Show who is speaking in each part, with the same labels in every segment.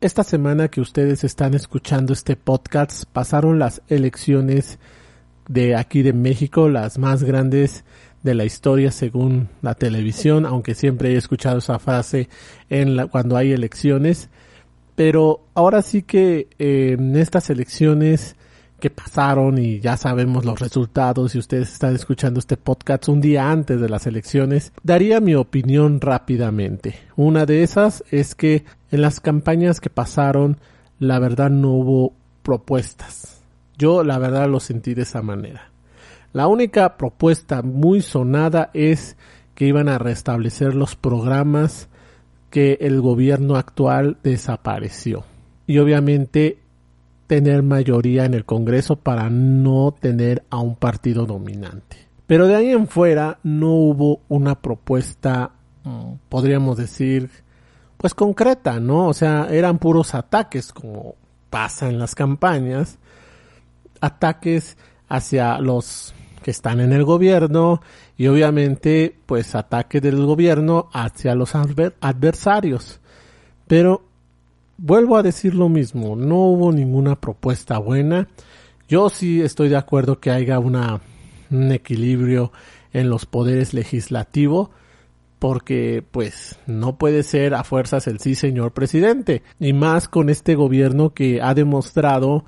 Speaker 1: esta semana que ustedes están escuchando este podcast pasaron las elecciones de aquí de México, las más grandes de la historia según la televisión, aunque siempre he escuchado esa frase en cuando hay elecciones. Pero ahora sí que eh, en estas elecciones que pasaron y ya sabemos los resultados y ustedes están escuchando este podcast un día antes de las elecciones, daría mi opinión rápidamente. Una de esas es que en las campañas que pasaron, la verdad no hubo propuestas. Yo la verdad lo sentí de esa manera. La única propuesta muy sonada es que iban a restablecer los programas que el gobierno actual desapareció. Y obviamente tener mayoría en el Congreso para no tener a un partido dominante. Pero de ahí en fuera no hubo una propuesta, mm, podríamos decir, pues concreta, ¿no? O sea, eran puros ataques, como pasa en las campañas, ataques hacia los que están en el gobierno y obviamente pues ataques del gobierno hacia los adversarios. Pero vuelvo a decir lo mismo, no hubo ninguna propuesta buena. Yo sí estoy de acuerdo que haya una, un equilibrio en los poderes legislativos, porque pues no puede ser a fuerzas el sí señor presidente, y más con este gobierno que ha demostrado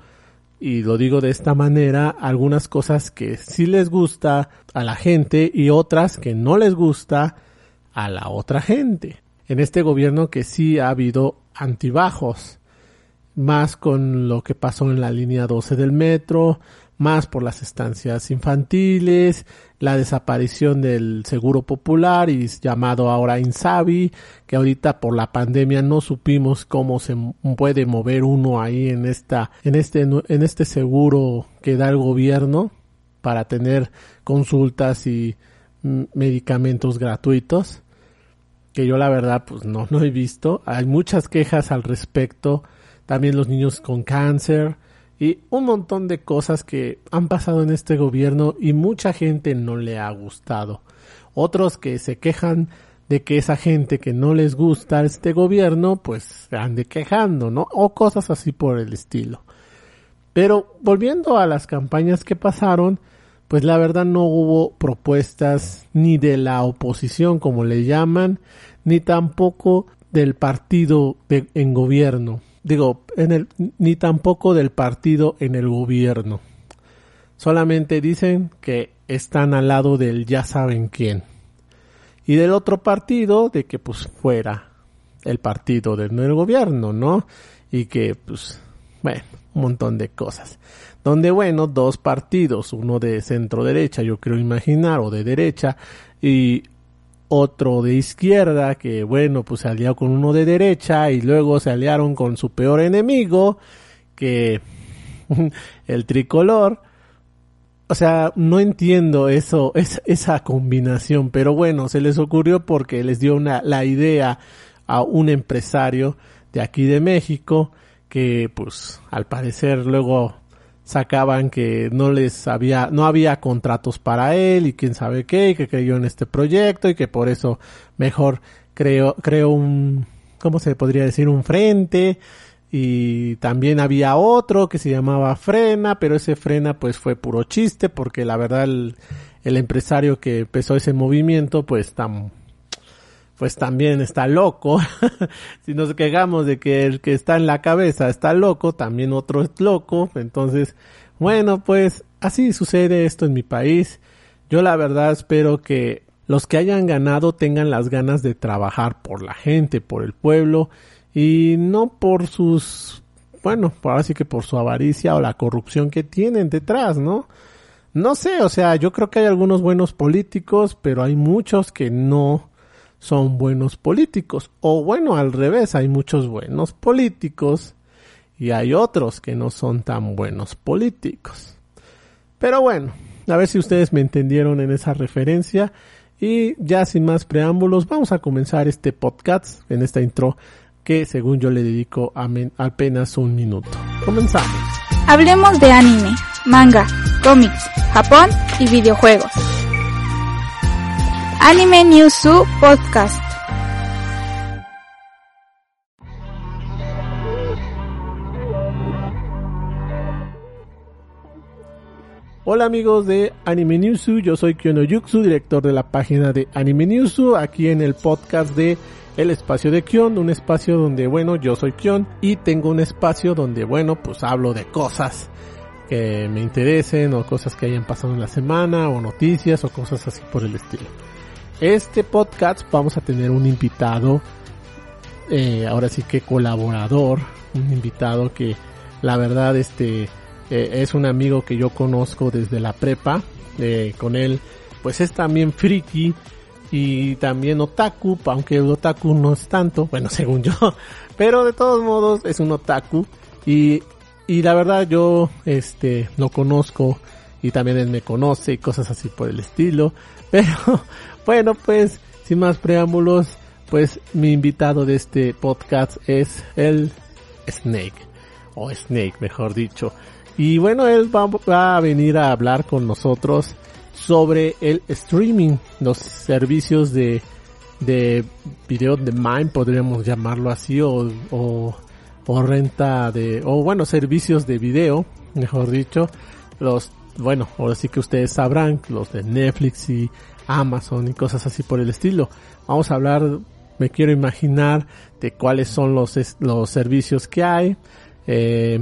Speaker 1: y lo digo de esta manera, algunas cosas que sí les gusta a la gente y otras que no les gusta a la otra gente. En este gobierno que sí ha habido antibajos, más con lo que pasó en la línea 12 del metro, más por las estancias infantiles, la desaparición del seguro popular y llamado ahora Insabi, que ahorita por la pandemia no supimos cómo se puede mover uno ahí en esta, en este, en este seguro que da el gobierno para tener consultas y mm, medicamentos gratuitos que yo la verdad pues no, no he visto. Hay muchas quejas al respecto, también los niños con cáncer y un montón de cosas que han pasado en este gobierno y mucha gente no le ha gustado. Otros que se quejan de que esa gente que no les gusta este gobierno pues se ande quejando, ¿no? O cosas así por el estilo. Pero volviendo a las campañas que pasaron, pues la verdad no hubo propuestas ni de la oposición, como le llaman, ni tampoco del partido en gobierno. Digo, en el, ni tampoco del partido en el gobierno. Solamente dicen que están al lado del ya saben quién. Y del otro partido, de que pues fuera el partido del gobierno, ¿no? Y que pues, bueno, un montón de cosas donde bueno, dos partidos, uno de centro derecha, yo creo imaginar, o de derecha, y otro de izquierda, que bueno, pues se alió con uno de derecha, y luego se aliaron con su peor enemigo, que el tricolor. O sea, no entiendo eso, es, esa combinación, pero bueno, se les ocurrió porque les dio una, la idea a un empresario de aquí de México, que pues al parecer luego sacaban que no les había, no había contratos para él y quién sabe qué, y que creyó en este proyecto y que por eso mejor creó, creó un, ¿cómo se podría decir? Un frente y también había otro que se llamaba Frena, pero ese Frena pues fue puro chiste porque la verdad el, el empresario que empezó ese movimiento pues tan pues también está loco. si nos quejamos de que el que está en la cabeza está loco, también otro es loco. Entonces, bueno, pues así sucede esto en mi país. Yo la verdad espero que los que hayan ganado tengan las ganas de trabajar por la gente, por el pueblo y no por sus, bueno, por así que por su avaricia o la corrupción que tienen detrás, ¿no? No sé, o sea, yo creo que hay algunos buenos políticos, pero hay muchos que no son buenos políticos. O bueno, al revés, hay muchos buenos políticos y hay otros que no son tan buenos políticos. Pero bueno, a ver si ustedes me entendieron en esa referencia. Y ya sin más preámbulos, vamos a comenzar este podcast en esta intro que según yo le dedico apenas un minuto. Comenzamos.
Speaker 2: Hablemos de anime, manga, cómics, Japón y videojuegos. Anime News Podcast.
Speaker 1: Hola amigos de Anime Newsu, yo soy Kyono Yuxu, director de la página de Anime Newsu, aquí en el podcast de El Espacio de Kyon, un espacio donde, bueno, yo soy Kyon y tengo un espacio donde, bueno, pues hablo de cosas que me interesen o cosas que hayan pasado en la semana o noticias o cosas así por el estilo. Este podcast vamos a tener un invitado, eh, ahora sí que colaborador, un invitado que la verdad este eh, es un amigo que yo conozco desde la prepa. Eh, con él, pues es también friki y también otaku, aunque el otaku no es tanto, bueno, según yo, pero de todos modos es un otaku y, y la verdad yo, este, lo conozco y también él me conoce y cosas así por el estilo, pero bueno, pues sin más preámbulos, pues mi invitado de este podcast es el Snake, o Snake mejor dicho. Y bueno, él va, a venir a hablar con nosotros sobre el streaming, los servicios de, de video de mine, podríamos llamarlo así, o, o, o, renta de, o bueno, servicios de video, mejor dicho, los, bueno, ahora sí que ustedes sabrán, los de Netflix y Amazon y cosas así por el estilo. Vamos a hablar, me quiero imaginar, de cuáles son los, los servicios que hay, eh,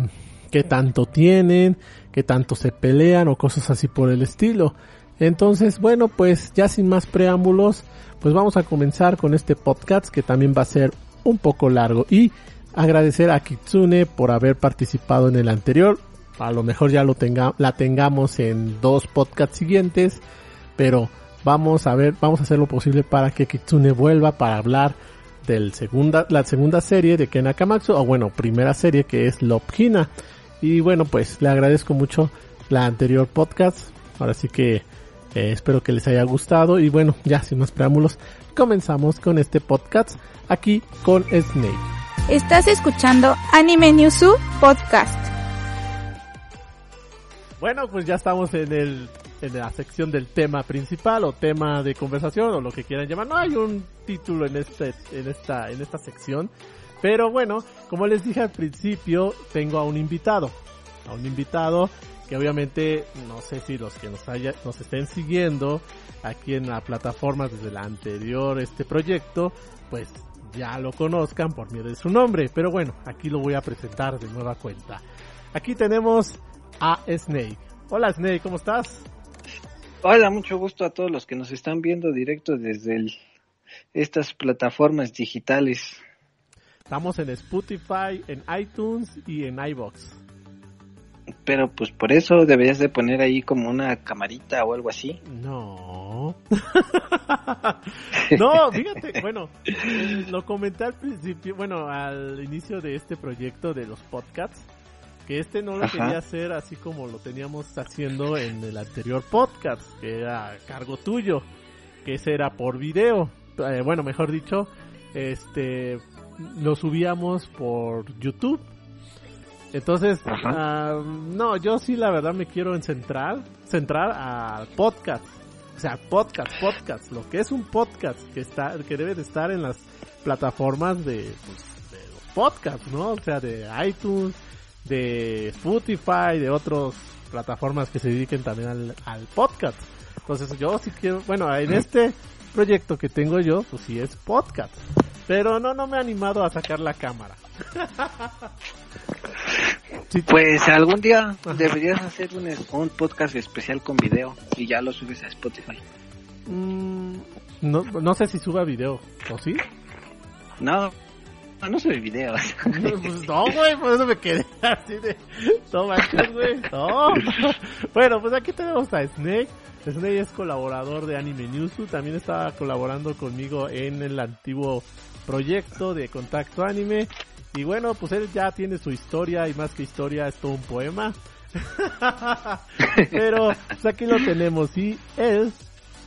Speaker 1: qué tanto tienen, qué tanto se pelean o cosas así por el estilo. Entonces, bueno, pues ya sin más preámbulos, pues vamos a comenzar con este podcast que también va a ser un poco largo y agradecer a Kitsune por haber participado en el anterior. A lo mejor ya lo tenga, la tengamos en dos podcasts siguientes, pero vamos a ver, vamos a hacer lo posible para que Kitsune vuelva para hablar del segunda, la segunda serie de Ken Akamatsu, o bueno, primera serie que es Love Hina. Y bueno, pues le agradezco mucho la anterior podcast. Ahora sí que eh, espero que les haya gustado. Y bueno, ya sin más preámbulos, comenzamos con este podcast aquí con Snake.
Speaker 2: Estás escuchando Anime Newsu Podcast.
Speaker 1: Bueno, pues ya estamos en el en la sección del tema principal o tema de conversación o lo que quieran llamar. No hay un título en este en esta en esta sección. Pero bueno, como les dije al principio, tengo a un invitado. A un invitado que obviamente no sé si los que nos, haya, nos estén siguiendo aquí en la plataforma desde el anterior este proyecto, pues ya lo conozcan por medio de su nombre. Pero bueno, aquí lo voy a presentar de nueva cuenta. Aquí tenemos a Snake. Hola Snake, ¿cómo estás?
Speaker 3: Hola, mucho gusto a todos los que nos están viendo directo desde estas plataformas digitales.
Speaker 1: Estamos en Spotify, en iTunes y en iBox.
Speaker 3: Pero pues por eso deberías de poner ahí como una camarita o algo así.
Speaker 1: No. no, fíjate, bueno, eh, lo comenté al principio, bueno, al inicio de este proyecto de los podcasts, que este no lo quería hacer así como lo teníamos haciendo en el anterior podcast, que era a cargo tuyo, que ese era por video. Eh, bueno, mejor dicho, este lo subíamos por YouTube. Entonces, uh, no, yo sí la verdad me quiero centrar, centrar al podcast. O sea, podcast, podcast, lo que es un podcast que está, que debe de estar en las plataformas de, pues, de los podcasts, ¿no? O sea, de iTunes, de Spotify, de otras plataformas que se dediquen también al, al podcast. Entonces yo sí quiero, bueno, en este proyecto que tengo yo, pues sí es podcast. Pero no, no me he animado a sacar la cámara.
Speaker 3: Pues algún día deberías hacer un, podcast especial con video y ya lo subes a Spotify.
Speaker 1: Mm, no, no sé si suba video, ¿o sí?
Speaker 3: No, no sube videos.
Speaker 1: Pues no, güey, por eso me quedé así de. No manches, güey. No. Bueno, pues aquí tenemos a Snake. Snake es colaborador de Anime Newsu. También estaba colaborando conmigo en el antiguo proyecto de Contacto Anime. Y bueno, pues él ya tiene su historia y más que historia es todo un poema. Pero pues aquí lo tenemos y él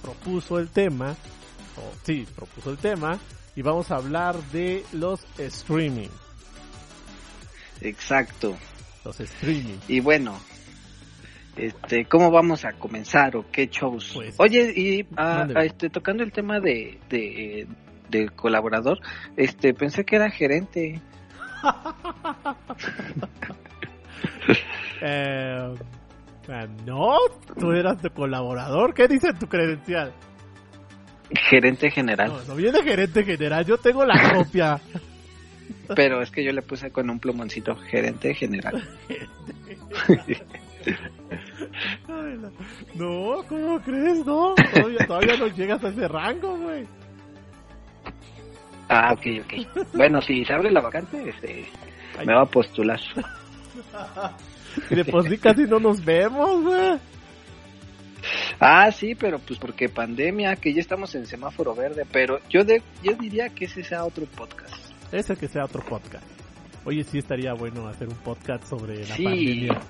Speaker 1: propuso el tema, o sí, propuso el tema y vamos a hablar de los streaming.
Speaker 3: Exacto.
Speaker 1: Los streaming.
Speaker 3: Y bueno, este, ¿cómo vamos a comenzar o qué shows?
Speaker 1: Pues,
Speaker 3: Oye, y ah, este, tocando el tema de, de del colaborador, este, pensé que era gerente.
Speaker 1: Eh, no, tú eras de colaborador. ¿Qué dice tu credencial?
Speaker 3: Gerente general.
Speaker 1: No, no viene gerente general. Yo tengo la copia.
Speaker 3: Pero es que yo le puse con un plumoncito gerente general.
Speaker 1: No, ¿cómo crees? No, todavía, todavía no llegas a ese rango, güey.
Speaker 3: Ah, ok, ok. Bueno, si se abre la vacante, este, me va a postular.
Speaker 1: Y de por sí casi no nos vemos, güey.
Speaker 3: Ah, sí, pero pues porque pandemia, que ya estamos en semáforo verde, pero yo de, yo diría que ese sea otro podcast.
Speaker 1: Ese que sea otro podcast. Oye, sí estaría bueno hacer un podcast sobre la
Speaker 3: Sí.
Speaker 1: pandemia.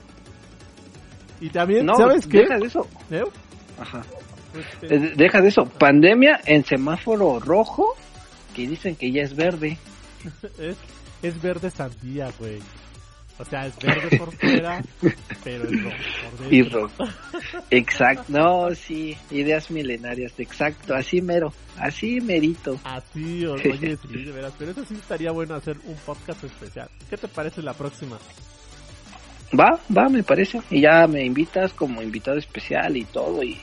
Speaker 1: Y también,
Speaker 3: No,
Speaker 1: ¿sabes qué?
Speaker 3: deja de eso.
Speaker 1: ¿Eh?
Speaker 3: Ajá.
Speaker 1: Este,
Speaker 3: Eh, Deja de eso. Pandemia en semáforo rojo, que dicen que ya es verde.
Speaker 1: es, es verde sandía, güey. O sea, es verde por fuera, pero es rojo por
Speaker 3: Y rojo. Exacto. No, sí. Ideas milenarias. Exacto. Así mero. Así merito.
Speaker 1: Así, oye, sí, de veras. Pero eso sí estaría bueno hacer un podcast especial. ¿Qué te parece la próxima?
Speaker 3: Va, va, me parece. Y ya me invitas como invitado especial y todo. Y,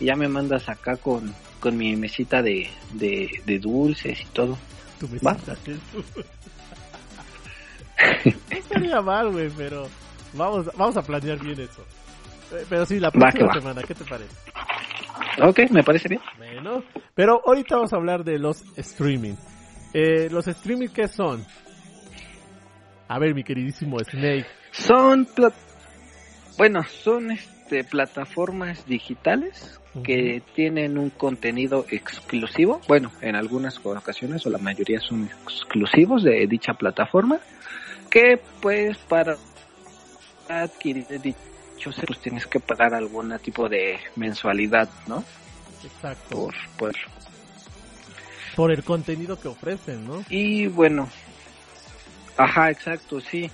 Speaker 3: y ya me mandas acá con, con mi mesita de, de, de dulces y todo.
Speaker 1: Tu
Speaker 3: Va.
Speaker 1: mesita, ¿sí? No estaría mal, güey, pero vamos, vamos a planear bien eso. Eh, Pero sí, la próxima
Speaker 3: va.
Speaker 1: semana, ¿qué te parece?
Speaker 3: Ok, me parece bien.
Speaker 1: Bueno, pero ahorita vamos a hablar de los streaming. Eh, los streaming, ¿qué son? A ver, mi queridísimo Snake.
Speaker 3: Son bueno, son este plataformas digitales que tienen un contenido exclusivo. Bueno, en algunas ocasiones o la mayoría son exclusivos de dicha plataforma. Que pues para adquirir dicho pues tienes que pagar algún tipo de mensualidad, ¿no?
Speaker 1: Exacto.
Speaker 3: Por, por
Speaker 1: Por el contenido que ofrecen, ¿no?
Speaker 3: Y bueno, ajá, exacto, sí.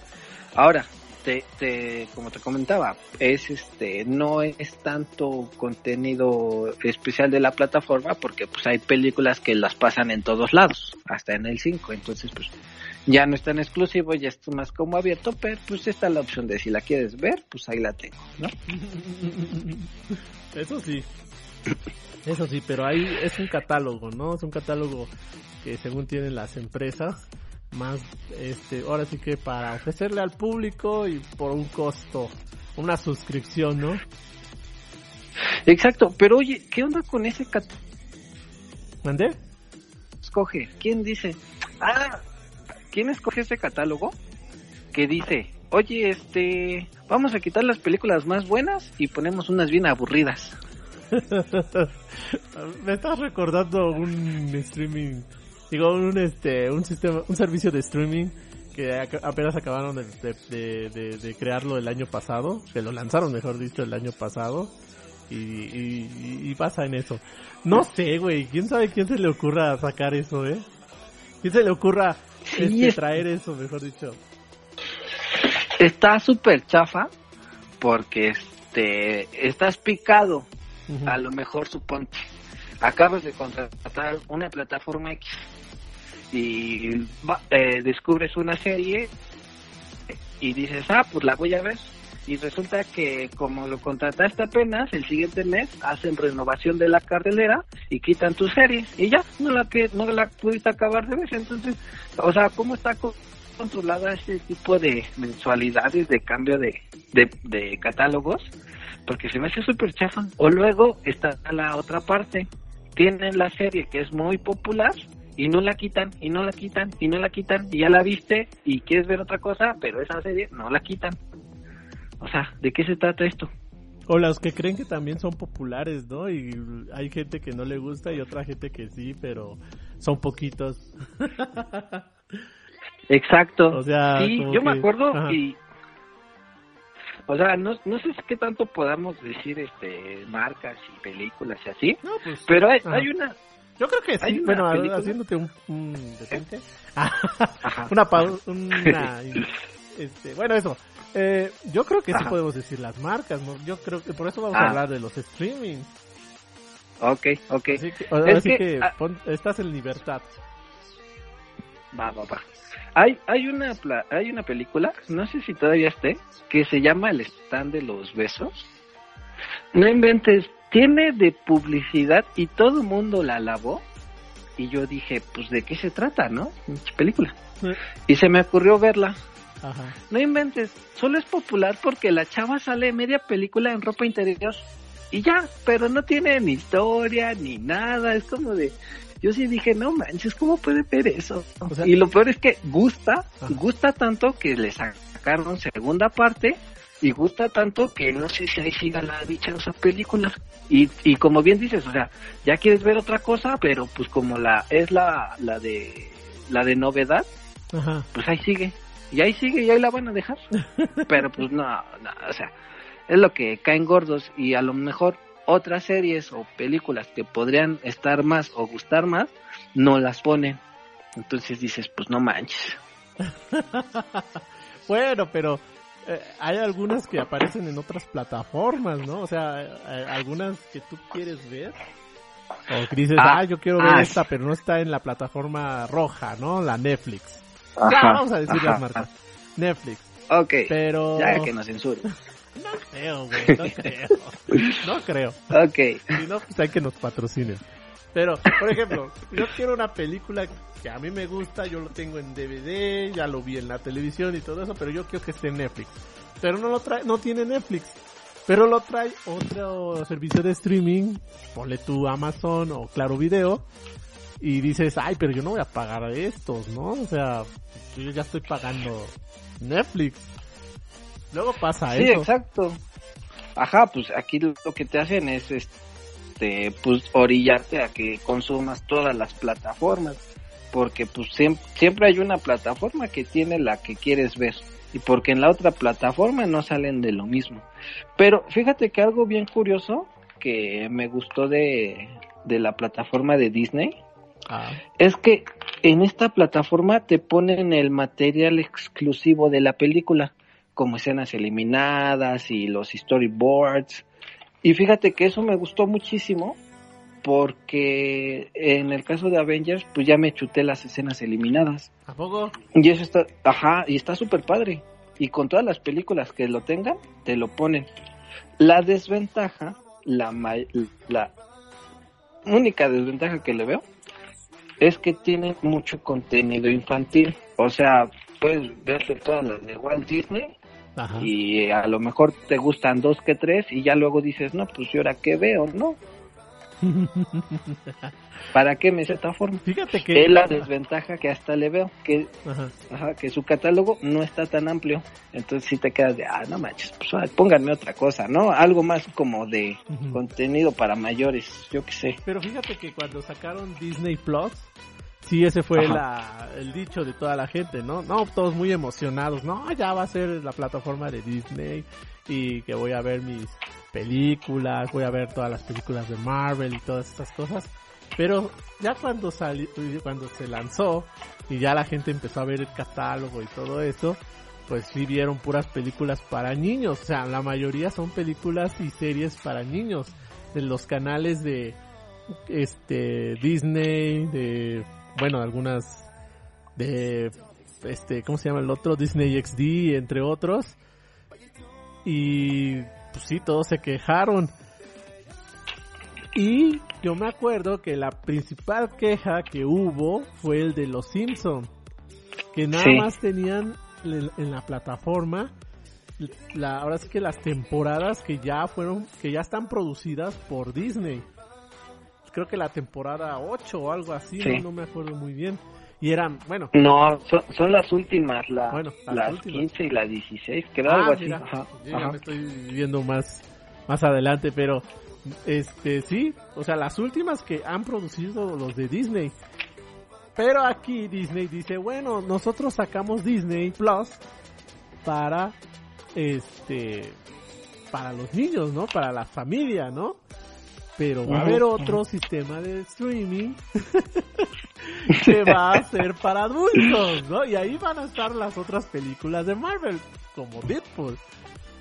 Speaker 3: Ahora, te, te, como te comentaba, es este, no es tanto contenido especial de la plataforma porque pues hay películas que las pasan en todos lados, hasta en el 5, entonces pues ya no es tan exclusivo, ya es más como abierto, pero pues está la opción de si la quieres ver, pues ahí la tengo, ¿no?
Speaker 1: Eso sí. Eso sí, pero ahí es un catálogo, ¿no? Es un catálogo que según tienen las empresas, más, este, ahora sí que para ofrecerle al público y por un costo, una suscripción, ¿no?
Speaker 3: Exacto, pero oye, ¿qué onda con ese catálogo?
Speaker 1: ¿Mandé?
Speaker 3: escoge? ¿Quién dice? Ah, ¿quién escoge ese catálogo? Que dice, oye, este, vamos a quitar las películas más buenas y ponemos unas bien aburridas.
Speaker 1: Me estás recordando un streaming, digo, un este, un sistema, un servicio de streaming que apenas acabaron de, de, de- de- de crearlo el año pasado, que lo lanzaron, mejor dicho, el año pasado, y, y, y pasa en eso. No sé, güey, quién sabe quién se le ocurra sacar eso, eh. ¿Quién se le ocurra este,
Speaker 3: es-
Speaker 1: traer eso, mejor dicho?
Speaker 3: Está súper chafa porque este, estás picado. A lo mejor suponte, acabas de contratar una plataforma X y va- eh, descubres una serie y dices, ah, pues la voy a ver. Y resulta que como lo contrataste apenas, el siguiente mes hacen renovación de la cartelera y quitan tu serie y ya, no la que no la pudiste acabar de ver. Entonces, o sea, ¿cómo está co- controlada ese tipo de mensualidades de cambio de, de, de catálogos? Porque se me hace súper chafa. O luego está la otra parte. Tienen la serie que es muy popular y no la quitan y no la quitan y no la quitan y ya la viste y quieres ver otra cosa, pero esa serie no la quitan. O sea, ¿de qué se trata esto?
Speaker 1: O los que creen que también son populares, ¿no? Y hay gente que no le gusta y otra gente que sí, pero son poquitos.
Speaker 3: Exacto.
Speaker 1: O sea,
Speaker 3: sí, yo me acuerdo
Speaker 1: ajá.
Speaker 3: y o sea, no, no sé qué tanto podamos decir este marcas y películas y así,
Speaker 1: No, pues,
Speaker 3: pero hay una
Speaker 1: Yo creo que sí. Bueno,
Speaker 3: película-
Speaker 1: haciéndote un, un detente.
Speaker 3: Ajá.
Speaker 1: una pausa, una, este, bueno, eso. Eh, yo creo que sí
Speaker 3: Ajá.
Speaker 1: podemos decir las marcas, ¿no? Yo creo que por eso vamos
Speaker 3: Ah.
Speaker 1: a hablar de los streaming.
Speaker 3: Ok, ok.
Speaker 1: Así que, ahora
Speaker 3: Es
Speaker 1: sí
Speaker 3: que,
Speaker 1: que
Speaker 3: ah,
Speaker 1: pon- estás en libertad.
Speaker 3: Va, va, va. Hay, hay una hay una película, no sé si todavía esté, que se llama El stand de los besos. No inventes, tiene de publicidad y todo el mundo la alabó. Y yo dije, pues de qué se trata, ¿no? Película. Y se me ocurrió verla.
Speaker 1: Ajá.
Speaker 3: No inventes, solo es popular porque la chava sale media película en ropa interior. Y ya, pero no tiene ni historia ni nada. Es como de. Yo sí dije, no manches, ¿cómo puede ver eso?
Speaker 1: O sea-
Speaker 3: y lo peor es que gusta,
Speaker 1: Ajá.
Speaker 3: gusta tanto que le sacaron segunda parte. Y gusta tanto que no sé si ahí siga la dichosa película. Y, y como bien dices, o sea, ya quieres ver otra cosa, pero pues como la es la, la de la de novedad,
Speaker 1: Ajá.
Speaker 3: pues ahí sigue. Y ahí sigue y ahí la van a dejar. Pero pues no, no, o sea, es lo que caen gordos y a lo mejor otras series o películas que podrían estar más o gustar más, no las ponen. Entonces dices, pues no manches.
Speaker 1: Bueno, pero eh, hay algunas que aparecen en otras plataformas, ¿no? O sea, eh, algunas que tú quieres ver. O que dices, ah,
Speaker 3: Ah,
Speaker 1: yo quiero ver
Speaker 3: ah,
Speaker 1: esta, pero no está en la plataforma roja, ¿no? La Netflix. Ya, vamos a decir
Speaker 3: ajá,
Speaker 1: las marcas. Netflix.
Speaker 3: Ok,
Speaker 1: Pero...
Speaker 3: ya que nos censuren.
Speaker 1: No creo, güey, no creo. No creo.
Speaker 3: Ok,
Speaker 1: Si no, pues hay que nos patrocinen. Pero, por ejemplo, yo quiero una película que a mí me gusta, yo lo tengo en DVD, ya lo vi en la televisión y todo eso, pero yo quiero que esté en Netflix. Pero no lo trae, no tiene Netflix. Pero lo trae otro servicio de streaming, ponle tu Amazon o Claro Video, y dices, ay, pero yo no voy a pagar estos, ¿no? O sea, yo ya estoy pagando Netflix. Luego pasa
Speaker 3: sí,
Speaker 1: eso.
Speaker 3: exacto. Ajá, pues aquí lo que te hacen es este pues orillarte a que consumas todas las plataformas, porque pues siem- siempre hay una plataforma que tiene la que quieres ver y porque en la otra plataforma no salen de lo mismo. Pero fíjate que algo bien curioso que me gustó de, de la plataforma de Disney
Speaker 1: Ah,
Speaker 3: es que en esta plataforma te ponen el material exclusivo de la película, como escenas eliminadas y los storyboards. Y fíjate que eso me gustó muchísimo porque en el caso de Avengers pues ya me chuté las escenas eliminadas.
Speaker 1: ¿A poco?
Speaker 3: Y eso está, ajá, y está súper padre. Y con todas las películas que lo tengan, te lo ponen. La desventaja, la, ma- la única desventaja que le veo, es que tiene mucho contenido infantil. O sea, puedes verse todas las de Walt Disney
Speaker 1: Ajá.
Speaker 3: y a lo mejor te gustan dos que tres y ya luego dices, no, pues ¿y ahora qué veo? ¿No? ¿Para qué me esta forma?
Speaker 1: Fíjate que...
Speaker 3: Es la desventaja que hasta le veo, que
Speaker 1: Ajá.
Speaker 3: Ajá, que su catálogo no está tan amplio. Entonces si te quedas de, ah, no manches, pues ay, pónganme otra cosa, ¿no? Algo más como de contenido para mayores, yo qué sé.
Speaker 1: Pero fíjate que cuando sacaron Disney Plus, sí, ese fue la, el dicho de toda la gente, ¿no? No, todos muy emocionados, no, ya va a ser la plataforma de Disney y que voy a ver mis películas, voy a ver todas las películas de Marvel y todas estas cosas. Pero ya cuando salió, cuando se lanzó y ya la gente empezó a ver el catálogo y todo eso, pues sí vieron puras películas para niños. O sea, la mayoría son películas y series para niños. De los canales de este Disney, de bueno, algunas de este, ¿cómo se llama el otro? Disney XD, entre otros. Y pues sí, todos se quejaron. Y yo me acuerdo que la principal queja que hubo fue el de los Simpson, que nada
Speaker 3: Sí.
Speaker 1: más tenían en, en la plataforma la, ahora sí que las temporadas que ya fueron, que ya están producidas por Disney. Creo que la temporada 8 o algo así,
Speaker 3: Sí.
Speaker 1: no, no me acuerdo muy bien. Y eran, bueno,
Speaker 3: No, son, son las últimas, la,
Speaker 1: Bueno, las
Speaker 3: las
Speaker 1: últimas.
Speaker 3: 15 y la 16, creo
Speaker 1: ah,
Speaker 3: algo así.
Speaker 1: mira,
Speaker 3: Ajá,
Speaker 1: yo ya me estoy viendo más, más adelante, pero este sí, o sea, las últimas que han producido los de Disney. Pero aquí Disney dice, bueno, nosotros sacamos Disney Plus para este para los niños, ¿no? Para la familia, ¿no? Pero va a haber otro sistema de streaming que va a ser para adultos, ¿no? Y ahí van a estar las otras películas de Marvel, como Deadpool.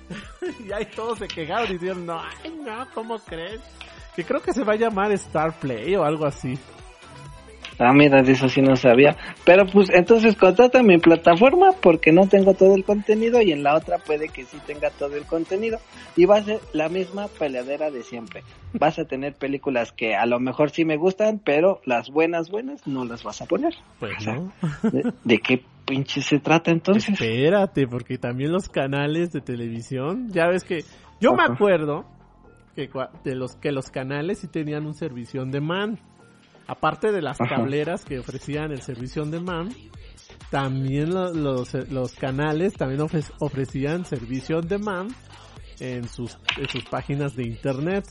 Speaker 1: y ahí todos se quejaron y dijeron, no, ay, no, ¿cómo crees? Que creo que se va a llamar Star Play o algo así.
Speaker 3: Ah, mira, de eso sí no sabía. Pero pues entonces contrata mi plataforma porque no tengo todo el contenido y en la otra puede que sí tenga todo el contenido. Y va a ser la misma peleadera de siempre. Vas a tener películas que a lo mejor sí me gustan, pero las buenas, buenas no las vas a poner.
Speaker 1: Pues no.
Speaker 3: ¿De, de qué pinche se trata entonces?
Speaker 1: Espérate, porque también los canales de televisión, ya ves que yo me
Speaker 3: Ajá.
Speaker 1: acuerdo que de los que los canales sí tenían un servicio on demand. Aparte de las tableras que ofrecían el servicio on demand, también lo- los, los canales también ofre- ofrecían servicio on demand en sus, en sus páginas de internet.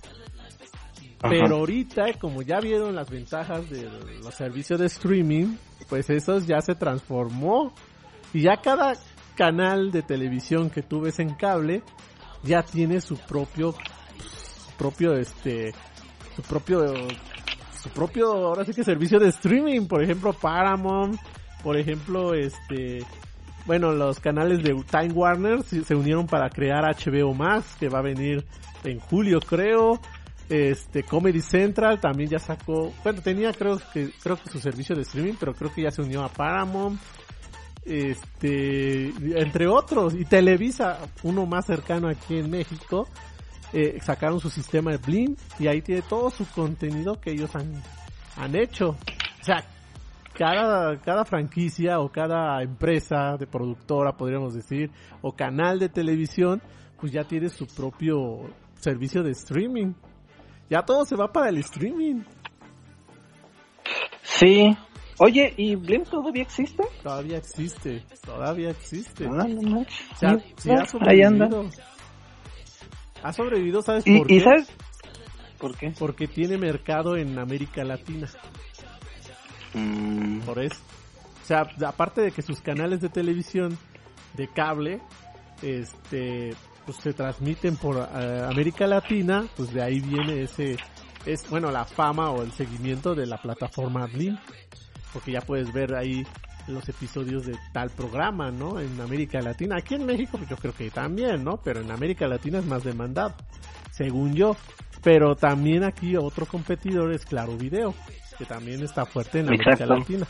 Speaker 3: Ajá.
Speaker 1: Pero ahorita, como ya vieron las ventajas de los servicios de streaming, pues eso ya se transformó. Y ya cada canal de televisión que tú ves en cable ya tiene su propio, su propio, este, su propio, su propio, ahora sí que servicio de streaming. Por ejemplo, Paramount, por ejemplo, este, bueno, los canales de Time Warner se unieron para crear HBO Max, que va a venir en julio, creo. Este, Comedy Central también ya sacó, bueno, tenía creo que, creo que su servicio de streaming, pero creo que ya se unió a Paramount. Este, entre otros, y Televisa, uno más cercano aquí en México, eh, sacaron su sistema de Blim y ahí tiene todo su contenido que ellos han, han hecho. O sea, cada, cada franquicia o cada empresa de productora, podríamos decir, o canal de televisión, pues ya tiene su propio servicio de streaming. Ya todo se va para el streaming.
Speaker 3: Sí. Oye, ¿y Blim todavía existe?
Speaker 1: Todavía existe, todavía existe.
Speaker 3: Ah, no manches.
Speaker 1: O sea, sí ha
Speaker 3: Ahí anda.
Speaker 1: Ha sobrevivido, ¿sabes
Speaker 3: ¿Y,
Speaker 1: por
Speaker 3: y
Speaker 1: qué?
Speaker 3: sabes por qué?
Speaker 1: Porque tiene mercado en América Latina.
Speaker 3: Mm,
Speaker 1: Por eso. O sea, aparte de que sus canales de televisión de cable, este, pues se transmiten por eh, América Latina, pues de ahí viene ese, es, bueno, la fama o el seguimiento de la plataforma Blim. Porque ya puedes ver ahí los episodios de tal programa, ¿no? En América Latina. Aquí en México, pues yo creo que también, ¿no? Pero en América Latina es más demandado, según yo. Pero también aquí otro competidor es Claro Video, que también está fuerte en América
Speaker 3: Exacto.
Speaker 1: Latina.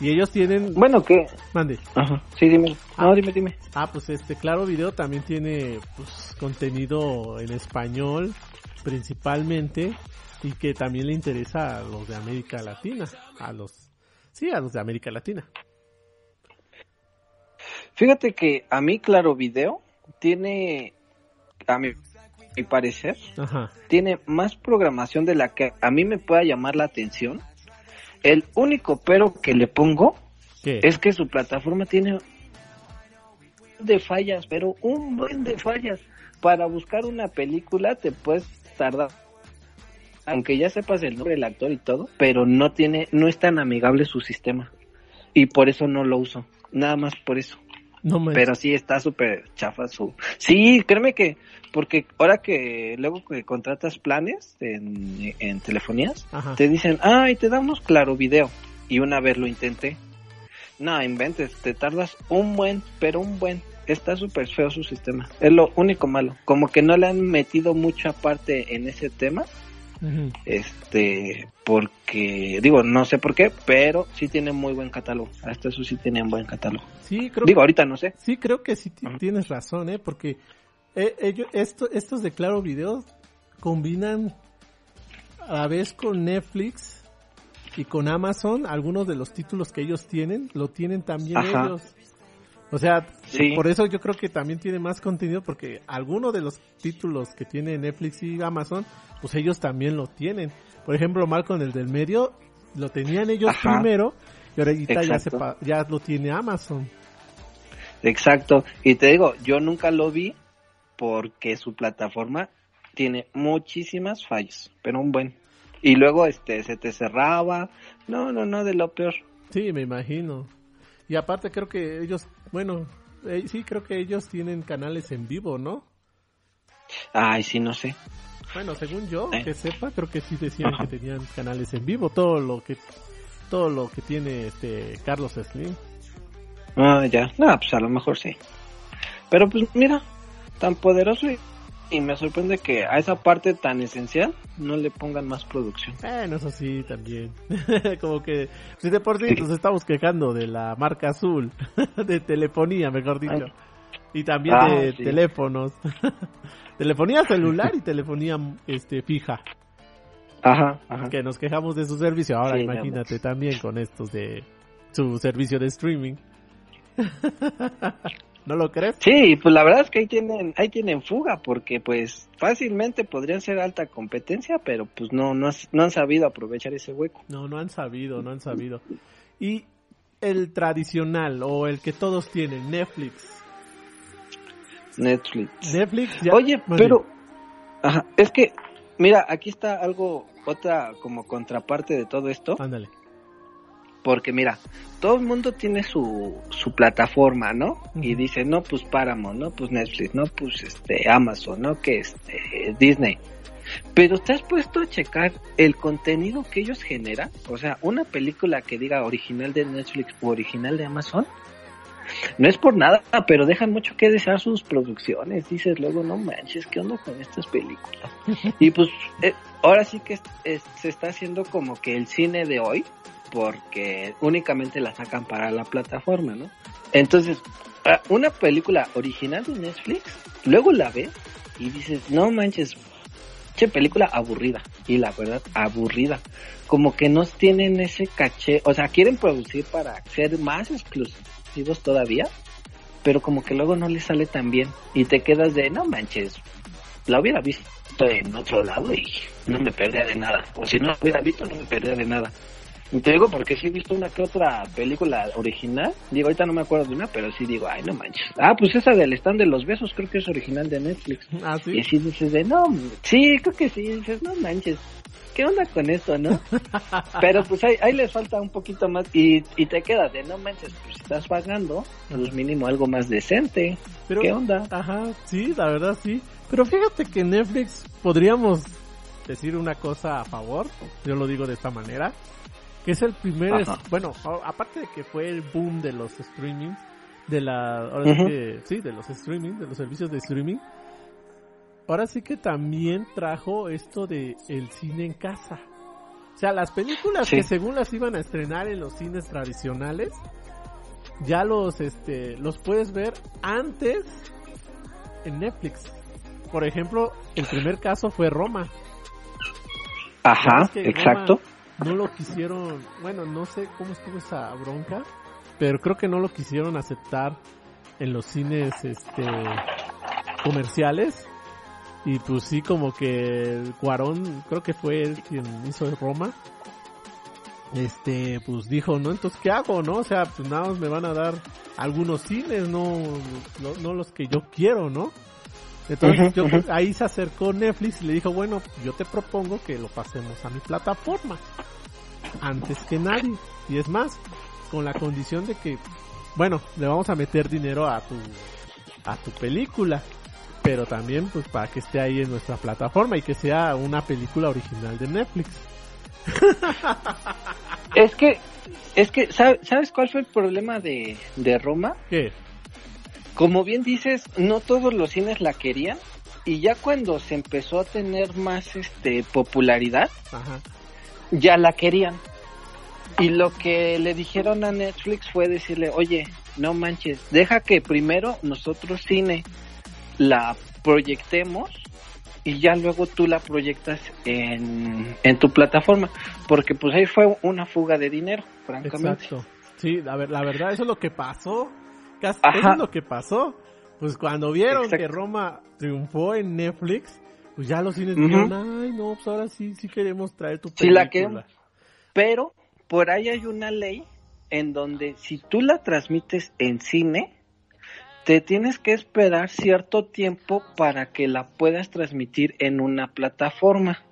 Speaker 1: Y ellos tienen,
Speaker 3: Bueno, ¿qué?
Speaker 1: mande,
Speaker 3: Ajá. Sí, dime.
Speaker 1: Ah.
Speaker 3: No, dime, dime.
Speaker 1: Ah, pues este Claro Video también tiene pues contenido en español principalmente y que también le interesa a los de América Latina, a los sí, a los de América Latina.
Speaker 3: Fíjate que a mí, Claro Video, tiene, a mi, mi parecer,
Speaker 1: Ajá.
Speaker 3: tiene más programación de la que a mí me pueda llamar la atención. El único pero que le pongo
Speaker 1: ¿Qué?
Speaker 3: es que su plataforma tiene de fallas, pero un buen de fallas. Para buscar una película te puedes tardar, aunque ya sepas el nombre del actor y todo, pero no tiene, no es tan amigable su sistema. Y por eso no lo uso. Nada más por eso.
Speaker 1: No me
Speaker 3: Pero sí está súper chafa su... Sí, créeme que, porque ahora que luego que contratas planes en, en telefonías,
Speaker 1: Ajá.
Speaker 3: te dicen, ay, te damos claro video. Y una vez lo intenté. No, inventes, te tardas un buen, pero un buen. Está súper feo su sistema. Es lo único malo. Como que no le han metido mucha parte en ese tema. Este, porque, digo, no sé por qué, pero sí tiene muy buen catálogo. Hasta eso sí tiene un buen catálogo.
Speaker 1: Sí, creo
Speaker 3: Digo, ahorita no sé.
Speaker 1: Sí, creo que sí tienes razón, ¿eh? Porque eh, ellos, esto, estos de Claro Video combinan a la vez con Netflix y con Amazon algunos de los títulos que ellos tienen, lo tienen también
Speaker 3: Ajá.
Speaker 1: ellos. O sea,
Speaker 3: Sí.
Speaker 1: por eso yo creo que también tiene más contenido porque alguno de los títulos que tiene Netflix y Amazon, pues ellos también lo tienen. Por ejemplo, Malcolm el del medio lo tenían ellos
Speaker 3: Ajá.
Speaker 1: primero y ahorita ya se pa- ya lo tiene Amazon.
Speaker 3: Exacto. Y te digo, yo nunca lo vi porque su plataforma tiene muchísimas fallas, pero un buen. Y luego este se te cerraba. No, no, no, de lo peor.
Speaker 1: Sí, me imagino. Y aparte creo que ellos, bueno, eh, sí creo que ellos tienen canales en vivo, ¿no?
Speaker 3: Ay, sí, no sé.
Speaker 1: Bueno, según yo,
Speaker 3: Eh.
Speaker 1: que sepa, creo que sí decían
Speaker 3: Ajá.
Speaker 1: que tenían canales en vivo, todo lo que todo lo que tiene este Carlos Slim.
Speaker 3: Ah, ya. No, pues a lo mejor sí. Pero pues mira, tan poderoso y, y me sorprende que a esa parte tan esencial no le pongan más producción.
Speaker 1: Bueno, eso sí, también. Como que, si de por sí nos estamos quejando de la marca azul, de telefonía, mejor dicho. Y también
Speaker 3: Ah,
Speaker 1: de
Speaker 3: sí.
Speaker 1: teléfonos. telefonía celular y telefonía este fija.
Speaker 3: Ajá, ajá.
Speaker 1: Que nos quejamos de su servicio. Ahora
Speaker 3: Sí,
Speaker 1: imagínate también con estos de su servicio de streaming. ¿No lo crees?
Speaker 3: Sí, pues la verdad es que ahí tienen, ahí tienen fuga, porque pues fácilmente podrían ser alta competencia, pero pues no, no, no han sabido aprovechar ese hueco.
Speaker 1: No, no han sabido, no han sabido. Y el tradicional o el que todos tienen, Netflix.
Speaker 3: Netflix.
Speaker 1: Netflix ya...
Speaker 3: Oye, pero, ajá, es que, mira, aquí está algo, otra como contraparte de todo esto,
Speaker 1: Ándale.
Speaker 3: Porque mira, todo el mundo tiene su, su plataforma, ¿no? Y dice, no, pues Paramount, no, pues Netflix, no, pues este, Amazon, no, que este, Disney. Pero te has puesto a checar el contenido que ellos generan, o sea, una película que diga original de Netflix o original de Amazon, no es por nada, pero dejan mucho que desear sus producciones. Dices luego, no manches, ¿qué onda con estas películas? y pues eh, ahora sí que es- es- se está haciendo como que el cine de hoy, porque únicamente la sacan para la plataforma, ¿no? Entonces, ah, una película original de Netflix, luego la ves y dices, no manches, che película aburrida. Y la verdad, aburrida. Como que no tienen ese caché, o sea, quieren producir para ser más exclusivos todavía, pero como que luego no les sale tan bien. Y te quedas de, no manches, la hubiera visto en otro lado y no me perdía de nada. O si no la hubiera visto, no me perdía de nada. Y te digo porque sí he visto una que otra película original. Digo, ahorita no me acuerdo de una, pero sí digo, ay, no manches. Ah, pues esa del stand de los besos creo que es original de Netflix.
Speaker 1: Ah,
Speaker 3: Y
Speaker 1: sí.
Speaker 3: así dices de, no, sí, creo que sí, dices, no manches, ¿qué onda con esto, no? Pero pues ahí, ahí les falta un poquito más y, y te quedas de, no manches, pues estás pagando, pues mínimo algo más decente,
Speaker 1: Pero,
Speaker 3: ¿qué onda?
Speaker 1: Ajá, sí, la verdad sí. Pero fíjate que Netflix podríamos decir una cosa a favor, yo lo digo de esta manera, que es el primer,
Speaker 3: Ajá.
Speaker 1: bueno, aparte de que fue el boom de los streamings, de la, ahora sí
Speaker 3: Ujú.
Speaker 1: que, sí, de los streaming, de los servicios de streaming, ahora sí que también trajo esto de el cine en casa. O sea, las películas
Speaker 3: Sí.
Speaker 1: que según las iban a estrenar en los cines tradicionales, ya los, este, los puedes ver antes en Netflix. Por ejemplo, el primer caso fue Roma.
Speaker 3: Ajá,
Speaker 1: Roma
Speaker 3: exacto.
Speaker 1: No lo quisieron, bueno, no sé cómo estuvo esa bronca, pero creo que no lo quisieron aceptar en los cines, este, comerciales. Y pues sí, como que Cuarón, creo que fue él quien hizo Roma. Este, pues dijo, ¿no? Entonces, ¿qué hago, no? O sea, pues nada más me van a dar algunos cines, no, no, no los que yo quiero, ¿no? Entonces, yo creo- ahí se acercó Netflix y le dijo, bueno, yo te propongo que lo pasemos a mi plataforma. Antes que nadie. Y es más, con la condición de que, bueno, le vamos a meter dinero a tu, a tu película. Pero también, pues, para que esté ahí en nuestra plataforma y que sea una película original de Netflix.
Speaker 3: Es que, es que, ¿sabe- ¿sabes cuál fue el problema de, de Roma?
Speaker 1: ¿Qué?
Speaker 3: Como bien dices, no todos los cines la querían y ya cuando se empezó a tener más este popularidad,
Speaker 1: Ajá.
Speaker 3: ya la querían. Y lo que le dijeron a Netflix fue decirle, oye, no manches, deja que primero nosotros cine la proyectemos y ya luego tú la proyectas en, en tu plataforma. Porque pues ahí fue una fuga de dinero, francamente.
Speaker 1: Exacto. Sí, la, ver- la verdad, eso es lo que pasó. Casi-
Speaker 3: Ajá.
Speaker 1: Eso es lo que pasó. Pues cuando vieron
Speaker 3: Exacto.
Speaker 1: que Roma triunfó en Netflix, pues ya los cines dijeron, ay, no, pues ahora sí, sí queremos traer tu
Speaker 3: Sí
Speaker 1: película.
Speaker 3: la queremos. Pero por ahí hay una ley en donde si tú la transmites en cine, te tienes que esperar cierto tiempo para que la puedas transmitir en una plataforma.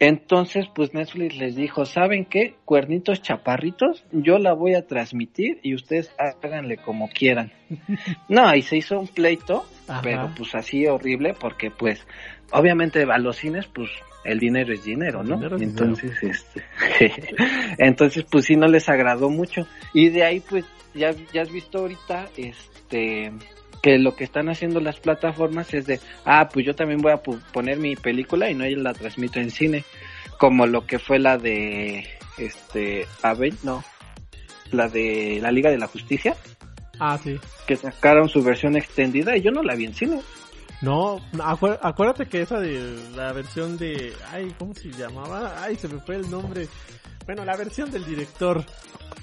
Speaker 3: Entonces, pues Netflix les dijo, ¿saben qué? Cuernitos chaparritos, yo la voy a transmitir y ustedes háganle como quieran. No, y se hizo un pleito,
Speaker 1: Ajá.
Speaker 3: pero pues así horrible, porque pues, obviamente a los cines, pues el dinero es dinero, ¿no?
Speaker 1: dinero es
Speaker 3: entonces, este, entonces pues sí no les agradó mucho. Y de ahí pues ya, ya has visto ahorita, este, que lo que están haciendo las plataformas es de, ah, pues yo también voy a poner mi película y no la transmito en cine, como lo que fue la de, este, Aven, no, la de la Liga de la Justicia,
Speaker 1: Ah, sí.
Speaker 3: que sacaron su versión extendida y yo no la vi en cine.
Speaker 1: No, acuer- acuérdate que esa de la versión de, ay, ¿cómo se llamaba? Ay, se me fue el nombre. Bueno, la versión del director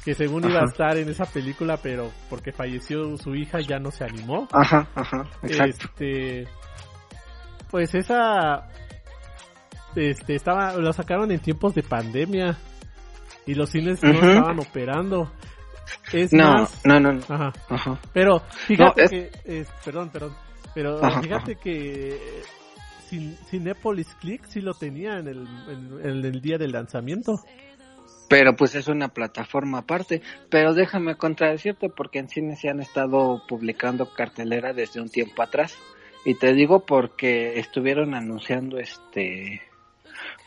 Speaker 1: que según iba a estar en esa película, pero porque falleció su hija ya no se animó.
Speaker 3: Ajá, ajá, exacto.
Speaker 1: Este, pues esa, este, estaba, lo sacaron en tiempos de pandemia y los cines no estaban operando. Es
Speaker 3: No,
Speaker 1: más,
Speaker 3: no, no, no.
Speaker 1: ajá.
Speaker 3: Ajá.
Speaker 1: Pero fíjate
Speaker 3: No, es-
Speaker 1: que, es- perdón, perdón, pero
Speaker 3: Ajá,
Speaker 1: fíjate que Cin- Cinépolis Click sí lo tenía en el, en, en el día del lanzamiento.
Speaker 3: Pero pues es una plataforma aparte. Pero déjame contradecirte porque en cine se han estado publicando cartelera desde un tiempo atrás. Y te digo porque estuvieron anunciando este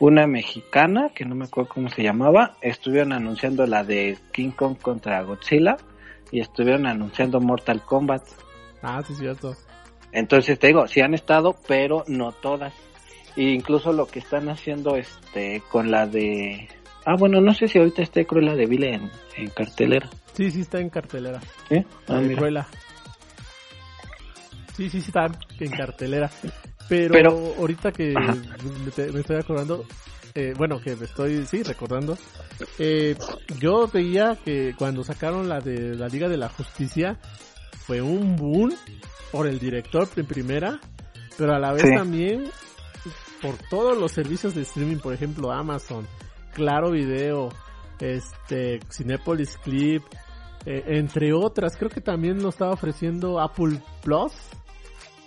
Speaker 3: una mexicana que no me acuerdo cómo se llamaba, estuvieron anunciando la de King Kong contra Godzilla y estuvieron anunciando Mortal Kombat.
Speaker 1: Ah, sí, es cierto.
Speaker 3: Entonces te digo, sí han estado, pero no todas. E incluso lo que están haciendo este con la de Ah, bueno, no sé si ahorita esté Cruella de Vil en, en cartelera.
Speaker 1: Sí, sí está en cartelera. La
Speaker 3: Ah.
Speaker 1: Cruella. Sí, sí, sí está en cartelera. Pero,
Speaker 3: Pero-
Speaker 1: ahorita que me, te- me estoy acordando, eh, bueno, que me estoy, sí, recordando, eh, yo veía que cuando sacaron la de la Liga de la Justicia, fue un boom por el director en primera, pero a la vez
Speaker 3: Sí.
Speaker 1: también por todos los servicios de streaming, por ejemplo, Amazon, Claro Video, este, Cinepolis Clip, eh, entre otras, creo que también lo estaba ofreciendo Apple Plus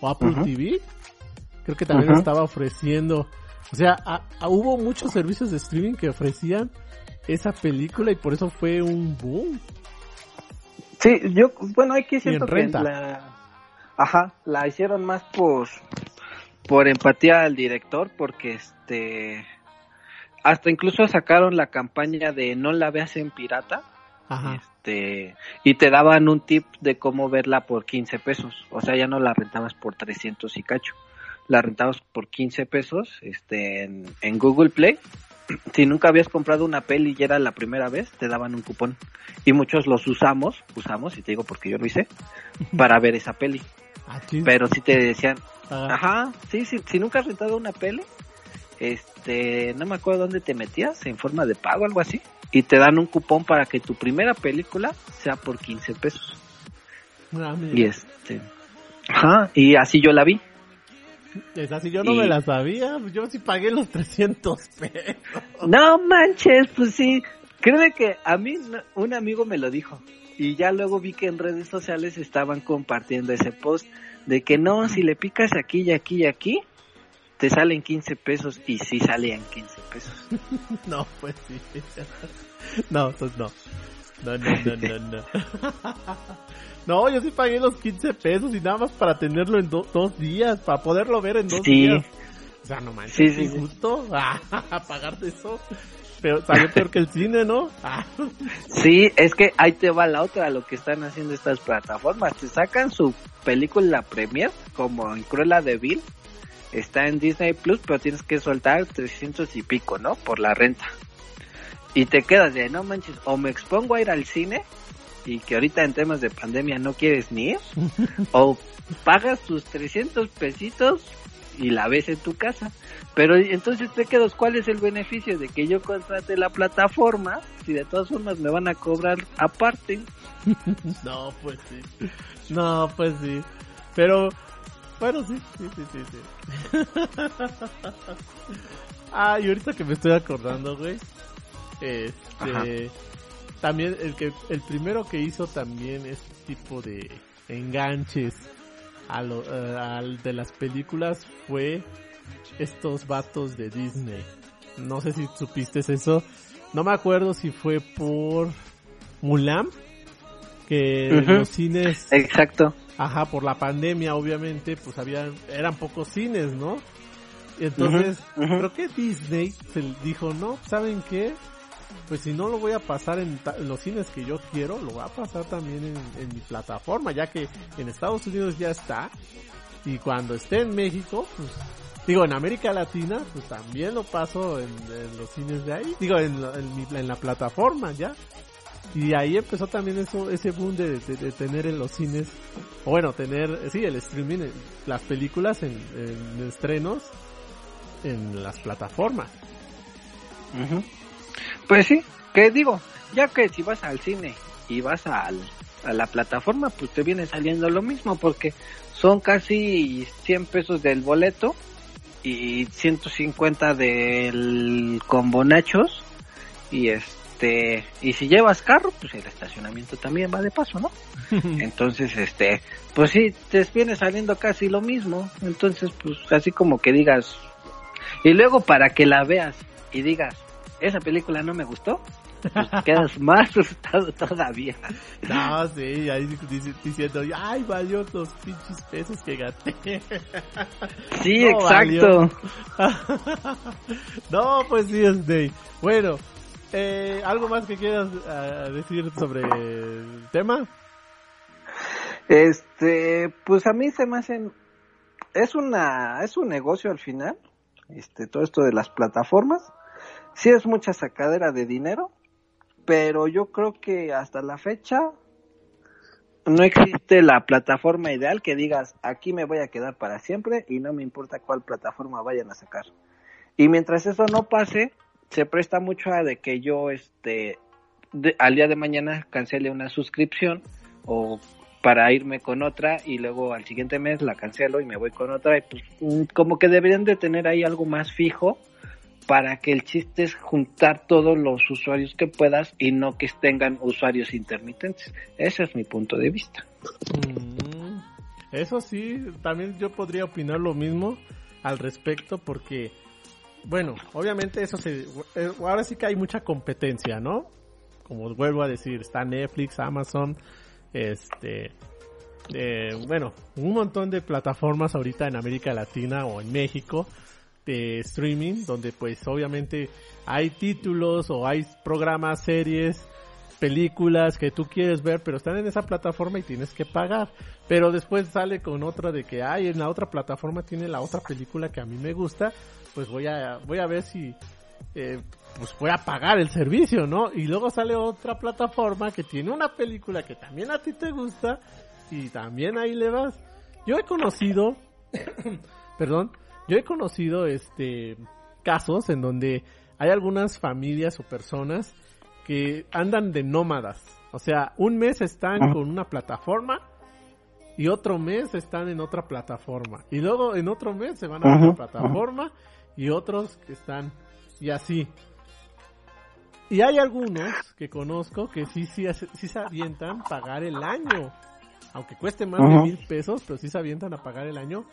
Speaker 1: o Apple. TV. Creo que también lo estaba ofreciendo. O sea, a- a- hubo muchos servicios de streaming que ofrecían esa película y por eso fue un boom.
Speaker 3: Sí, yo, bueno, aquí siento
Speaker 1: en
Speaker 3: que la, ajá, la hicieron más por, por empatía al director, porque este, hasta incluso sacaron la campaña de no la veas en pirata,
Speaker 1: Ajá.
Speaker 3: este, y te daban un tip de cómo verla por 15 pesos, o sea, ya no la rentabas por 300 y cacho, la rentabas por 15 pesos, este, en, en Google Play, si nunca habías comprado una peli y era la primera vez, te daban un cupón. Y muchos los usamos, usamos, y te digo porque yo lo hice, para ver esa peli.
Speaker 1: Aquí,
Speaker 3: Pero si te decían,
Speaker 1: ah,
Speaker 3: ajá, sí, sí, si nunca has rentado una peli, este, no me acuerdo dónde te metías, en forma de pago, algo así, y te dan un cupón para que tu primera película sea por 15 pesos.
Speaker 1: ah.
Speaker 3: Y este, ajá, y así yo la vi.
Speaker 1: Es así, yo no
Speaker 3: y-
Speaker 1: me la sabía. Yo sí pagué los 300 pesos.
Speaker 3: No manches, pues sí. Créeme que a mí un amigo me lo dijo. Y ya luego vi que en redes sociales estaban compartiendo ese post de que no, si le picas aquí y aquí y aquí, te salen 15 pesos. Y sí salían 15 pesos.
Speaker 1: No, pues sí. No, pues no. No, no, no, no, no. No, yo sí pagué los 15 pesos y nada más para tenerlo en do- dos días, para poderlo ver en dos
Speaker 3: Sí.
Speaker 1: días. O sea, no manches,
Speaker 3: Sí, sí, sí.
Speaker 1: injusto ah, pagar de eso. Pero salió peor que el cine, ¿no? Ah,
Speaker 3: Sí, es que ahí te va la otra, lo que están haciendo estas plataformas. Te sacan su película premier, como en Cruella de Vil. Está en Disney Plus, pero tienes que soltar 300 y pico, ¿no? Por la renta. Y te quedas de, no manches, o me expongo a ir al cine, y que ahorita en temas de pandemia no quieres ni ir, o pagas tus 300 pesitos y la ves en tu casa. Pero entonces te quedas, ¿cuál es el beneficio de que yo contrate la plataforma si de todas formas me van a cobrar aparte?
Speaker 1: no, pues sí. No, pues sí. Pero, bueno, sí, sí, sí, sí. sí. ah, y ahorita que me estoy acordando, güey. Este, también el que el primero que hizo también este tipo de enganches a lo, eh, de las películas fue estos vatos de Disney. No sé si supiste eso. No me acuerdo si fue por Mulan que los cines
Speaker 3: Exacto.
Speaker 1: Ajá, por la pandemia obviamente, pues habían eran pocos cines, ¿no? Entonces, creo que Disney se dijo, "No, ¿saben qué? pues si no lo voy a pasar en, los cines que yo quiero, lo voy a pasar también en, mi plataforma, ya que en Estados Unidos ya está. Y cuando esté en México, pues digo, en América Latina, pues también lo paso en, los cines de ahí, digo, en, en, la plataforma ya. Y ahí empezó también eso, ese boom de, tener en los cines, bueno, tener, sí, el streaming, las películas en, estrenos en las plataformas.
Speaker 3: Pues sí, ¿qué digo? Ya que si vas al cine y vas a la plataforma, pues te viene saliendo lo mismo, porque son casi 100 pesos del boleto y 150 del combo nachos y este y si llevas carro pues el estacionamiento también va de paso no entonces este pues sí te viene saliendo casi lo mismo entonces pues así como que digas y luego para que la veas y digas esa película no me gustó, pues quedas más asustado todavía.
Speaker 1: No, sí, ahí diciendo, ay, valió los pinches pesos que gasté.
Speaker 3: Sí, exacto.
Speaker 1: no, pues sí, Snake. Bueno, eh, ¿algo más que quieras uh, decir sobre el tema?
Speaker 3: Este, pues a mí se me hacen, es una, es un negocio al final, este, todo esto de las plataformas sí es mucha sacadera de dinero, pero yo creo que hasta la fecha no existe la plataforma ideal que digas aquí me voy a quedar para siempre y no me importa cuál plataforma vayan a sacar. Y mientras eso no pase, se presta mucho a de que yo este al día de mañana cancele una suscripción o para irme con otra y luego al siguiente mes la cancelo y me voy con otra y pues mm, como que deberían de tener ahí algo más fijo para que el chiste es juntar todos los usuarios que puedas y no que tengan usuarios intermitentes. Ese es mi punto de vista.
Speaker 1: Mm, eso sí, también yo podría opinar lo mismo al respecto porque, bueno, obviamente eso se... Eh, ahora sí que hay mucha competencia, ¿no? Como vuelvo a decir, está Netflix, Amazon, este... Eh, bueno, un montón de plataformas ahorita en América Latina o en México de streaming, donde pues obviamente hay títulos o hay programas, series, películas que tú quieres ver, pero están en esa plataforma y tienes que pagar. Pero después sale con otra de que, hay en la otra plataforma tiene la otra película que a mí me gusta, pues voy a, voy a ver si, eh, pues voy a pagar el servicio, ¿no? Y luego sale otra plataforma que tiene una película que también a ti te gusta y también ahí le vas. Yo he conocido, perdón, yo he conocido este casos en donde hay algunas familias o personas que andan de nómadas. O sea, un mes están con una plataforma y otro mes están en otra plataforma. Y luego en otro mes se van a otra plataforma y otros que están y así. Y hay algunos que conozco que sí, sí, sí se avientan pagar el año. Aunque cueste más de mil pesos, pero sí se avientan a pagar el año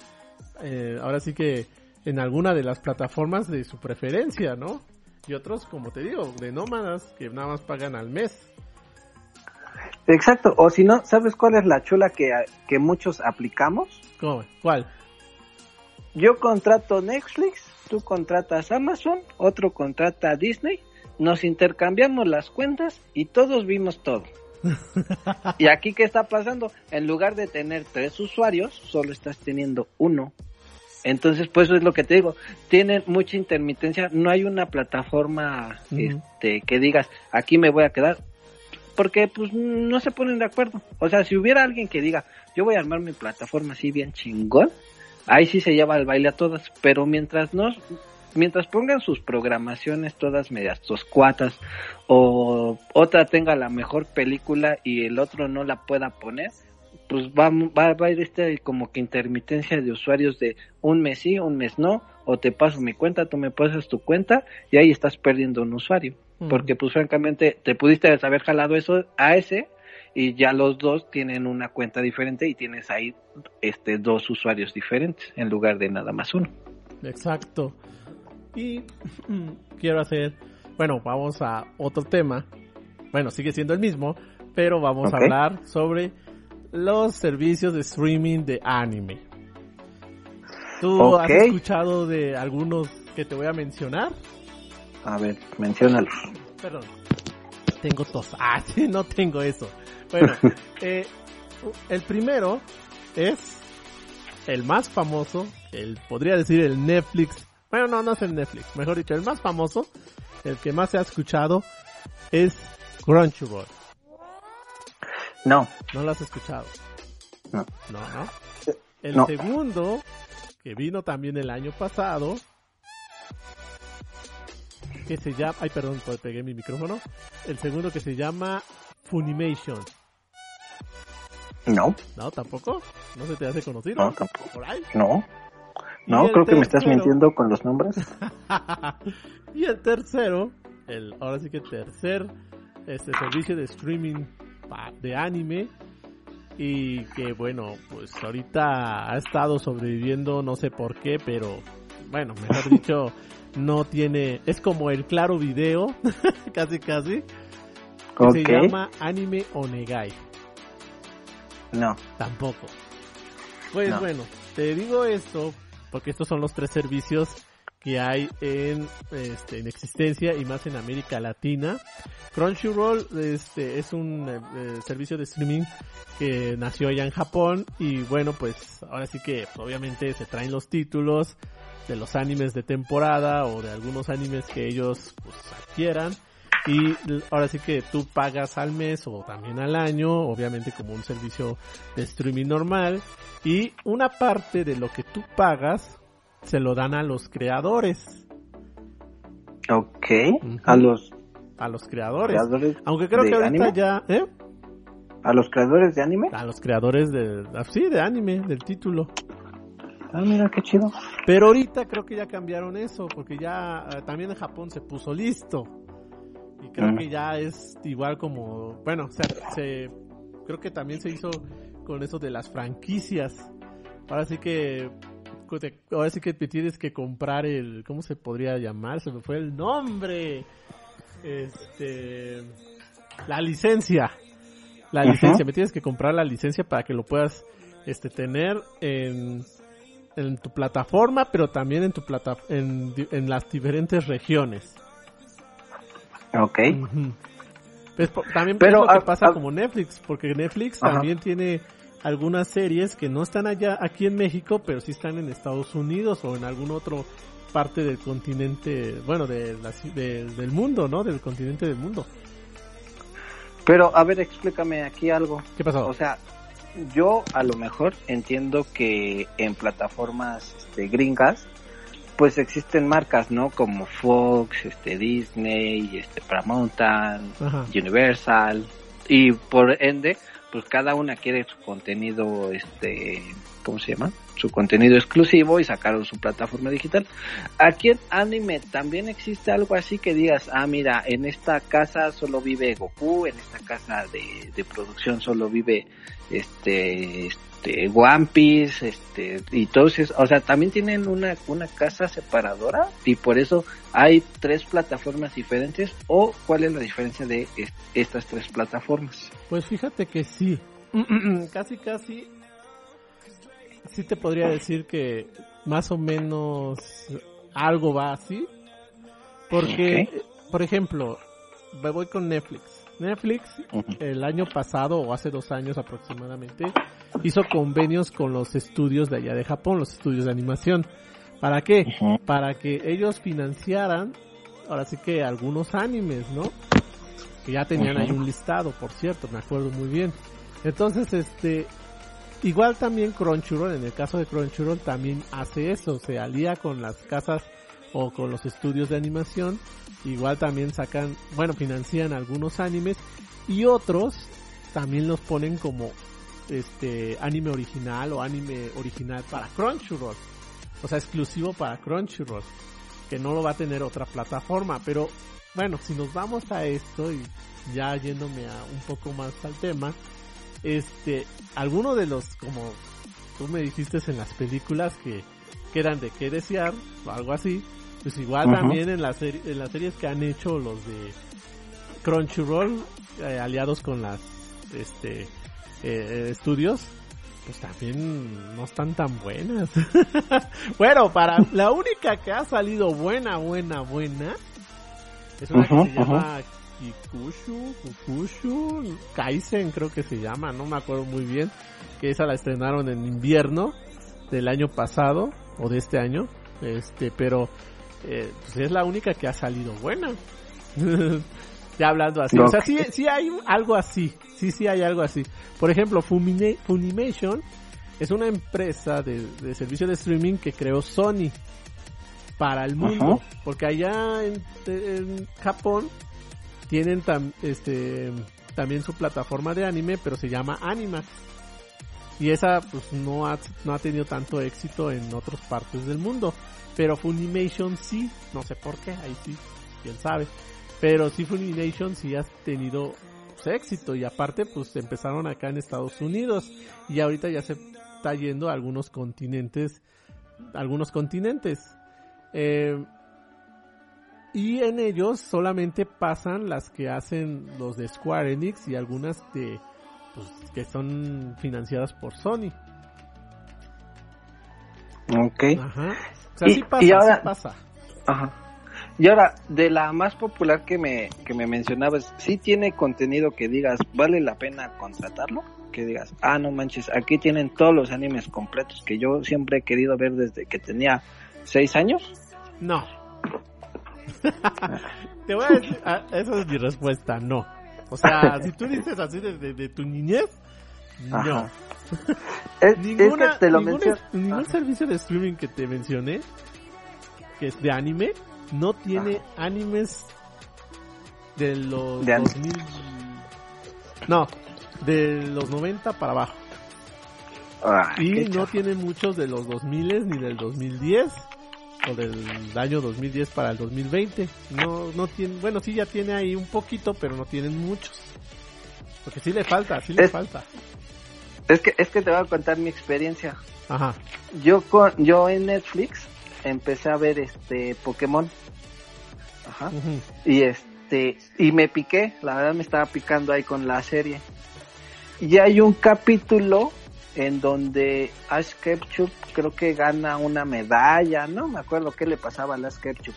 Speaker 1: eh, ahora sí que en alguna de las plataformas de su preferencia, ¿no? Y otros, como te digo, de nómadas que nada más pagan al mes.
Speaker 3: Exacto, o si no, ¿sabes cuál es la chula que, que muchos aplicamos?
Speaker 1: ¿Cómo? ¿Cuál?
Speaker 3: Yo contrato Netflix, tú contratas Amazon, otro contrata Disney, nos intercambiamos las cuentas y todos vimos todo. y aquí, ¿qué está pasando? En lugar de tener tres usuarios, solo estás teniendo uno. Entonces, pues eso es lo que te digo, tienen mucha intermitencia, no hay una plataforma este, que digas, aquí me voy a quedar, porque pues no se ponen de acuerdo. O sea, si hubiera alguien que diga, yo voy a armar mi plataforma así bien chingón, ahí sí se lleva el baile a todas, pero mientras no, mientras pongan sus programaciones todas medias toscuatas o otra tenga la mejor película y el otro no la pueda poner, pues va, va, va a ir este como que intermitencia de usuarios de un mes sí, un mes no, o te paso mi cuenta, tú me pasas tu cuenta y ahí estás perdiendo un usuario. Porque pues francamente te pudiste haber jalado eso a ese y ya los dos tienen una cuenta diferente y tienes ahí este dos usuarios diferentes en lugar de nada más uno.
Speaker 1: Exacto. Y quiero hacer, bueno, vamos a otro tema. Bueno, sigue siendo el mismo, pero vamos a hablar sobre los servicios de streaming de anime. ¿Tú has escuchado de algunos que te voy a mencionar?
Speaker 3: A ver, menciónalos.
Speaker 1: Perdón. Tengo tos. Ah, no tengo eso. Bueno, eh, el primero es el más famoso, el podría decir el Netflix. Bueno, no, no es el Netflix. Mejor dicho, el más famoso, el que más se ha escuchado, es Crunchyroll.
Speaker 3: No.
Speaker 1: ¿No lo has escuchado?
Speaker 3: No.
Speaker 1: No, no. El segundo, que vino también el año pasado, que se llama, ay perdón, pues pegué mi micrófono. El segundo que se llama Funimation.
Speaker 3: No.
Speaker 1: No, tampoco. ¿No se te hace conocido?
Speaker 3: No, tampoco. ¿Por ahí? No. No, creo que me estás mintiendo con los nombres.
Speaker 1: y el tercero, el ahora sí que tercer este servicio de streaming de anime y que bueno, pues ahorita ha estado sobreviviendo, no sé por qué, pero bueno, mejor dicho, no tiene, es como el claro video, casi casi, que se llama Anime Onegai.
Speaker 3: No.
Speaker 1: Tampoco. Pues bueno, te digo esto porque estos son los tres servicios que hay en, este, en existencia y más en América Latina. Crunchyroll este, es un eh, servicio de streaming que nació allá en Japón y bueno, pues ahora sí que obviamente se traen los títulos de los animes de temporada o de algunos animes que ellos pues, adquieran. Y ahora sí que tú pagas al mes o también al año, obviamente como un servicio de streaming normal. Y una parte de lo que tú pagas se lo dan a los creadores.
Speaker 3: Ok, a los...
Speaker 1: A los creadores. Aunque creo que ahorita ya... ¿eh?
Speaker 3: ¿A los creadores de anime?
Speaker 1: A los creadores de... Ah, sí, de anime, del título.
Speaker 3: Ah, mira, qué chido.
Speaker 1: Pero ahorita creo que ya cambiaron eso, porque ya eh, también en Japón se puso listo. Y creo mm. que ya es igual como, bueno, o sea, se, creo que también se hizo con eso de las franquicias. Ahora sí que, ahora sí que te tienes que comprar el, ¿cómo se podría llamar? Se me fue el nombre. Este, la licencia. La licencia, me tienes que comprar la licencia para que lo puedas este tener en en tu plataforma, pero también en tu plata en, en las diferentes regiones.
Speaker 3: Ok.
Speaker 1: pues, también pero, es lo que pasa como Netflix, porque Netflix también tiene algunas series que no están allá aquí en México, pero sí están en Estados Unidos o en algún otro parte del continente, bueno, de, del mundo, ¿no? Del continente del mundo.
Speaker 3: Pero, a ver, explícame aquí algo.
Speaker 1: ¿Qué pasó?
Speaker 3: O sea, yo a lo mejor entiendo que en plataformas este, gringas pues existen marcas, ¿no? Como Fox, este Disney, este Paramount, Universal y por ende pues cada una quiere su contenido este ¿cómo se llama? su contenido exclusivo y sacaron su plataforma digital. Aquí en anime también existe algo así que digas, ah, mira, en esta casa solo vive Goku, en esta casa de, de producción solo vive este, este One Piece, este, y todos o sea, también tienen una, una casa separadora y por eso hay tres plataformas diferentes o cuál es la diferencia de estas tres plataformas.
Speaker 1: Pues fíjate que sí, casi casi sí te podría decir que más o menos algo va así. Porque, por ejemplo, me voy con Netflix. Netflix el año pasado o hace dos años aproximadamente hizo convenios con los estudios de allá de Japón, los estudios de animación. ¿Para qué? Para que ellos financiaran, ahora sí que algunos animes, ¿no? Que ya tenían ahí un listado, por cierto, me acuerdo muy bien. Entonces, este, igual también Crunchyroll, en el caso de Crunchyroll también hace eso, se alía con las casas o con los estudios de animación, igual también sacan, bueno, financian algunos animes y otros también los ponen como este anime original o anime original para Crunchyroll. O sea, exclusivo para Crunchyroll, que no lo va a tener otra plataforma, pero bueno, si nos vamos a esto y ya yéndome a un poco más al tema, este, alguno de los, como tú me dijiste en las películas que, que eran de qué desear, o algo así, pues igual también en, las en las series que han hecho los de Crunchyroll, eh, aliados con las, este, eh, estudios, pues también no están tan buenas. bueno, para la única que ha salido buena, buena, buena, es una que se llama Kikushu, Kukushu, Kaisen creo que se llama, no me acuerdo muy bien, que esa la estrenaron en invierno del año pasado o de este año, este, pero eh, pues es la única que ha salido buena. ya hablando así, o sea, sí, sí hay algo así, sí, sí hay algo así. Por ejemplo, Funimation es una empresa de, de servicio de streaming que creó Sony para el mundo, porque allá en, Japón tienen este también su plataforma de anime, pero se llama Animax. Y esa pues no ha, no ha tenido tanto éxito en otras partes del mundo. Pero Funimation sí, no sé por qué, ahí sí, quién sabe. Pero sí Funimation sí ha tenido pues, éxito y aparte pues empezaron acá en Estados Unidos y ahorita ya se está yendo a algunos continentes, algunos continentes. Eh, y en ellos solamente pasan las que hacen los de Square Enix y algunas de pues, que son financiadas por Sony.
Speaker 3: Ok.
Speaker 1: Ajá. O sea, y, sí pasa, ahora, pasa.
Speaker 3: Ajá. Y ahora, de la más popular que me, que me mencionabas, ¿sí tiene contenido que digas, vale la pena contratarlo? Que digas, ah, no manches, aquí tienen todos los animes completos que yo siempre he querido ver desde que tenía seis años.
Speaker 1: No. Te voy a decir, ah, esa es mi respuesta, no. O sea, si tú dices así de, tu niñez, no.
Speaker 3: Es, Ninguna, que te lo
Speaker 1: ningún, ningún servicio de streaming que te mencioné, que es de anime, no tiene animes de los 2000... No, de los 90 para abajo. y no tiene muchos de los 2000 ni del 2010 o del año 2010 para el 2020. No, no tiene, bueno, sí ya tiene ahí un poquito, pero no tienen muchos. Porque sí le falta, sí le falta.
Speaker 3: Es que, es que te voy a contar mi experiencia.
Speaker 1: Ajá.
Speaker 3: Yo con, yo en Netflix empecé a ver este Pokémon. Ajá. Y este, y me piqué, la verdad me estaba picando ahí con la serie. Y hay un capítulo en donde Ash Ketchum creo que gana una medalla, no me acuerdo qué le pasaba a Ash Ketchum.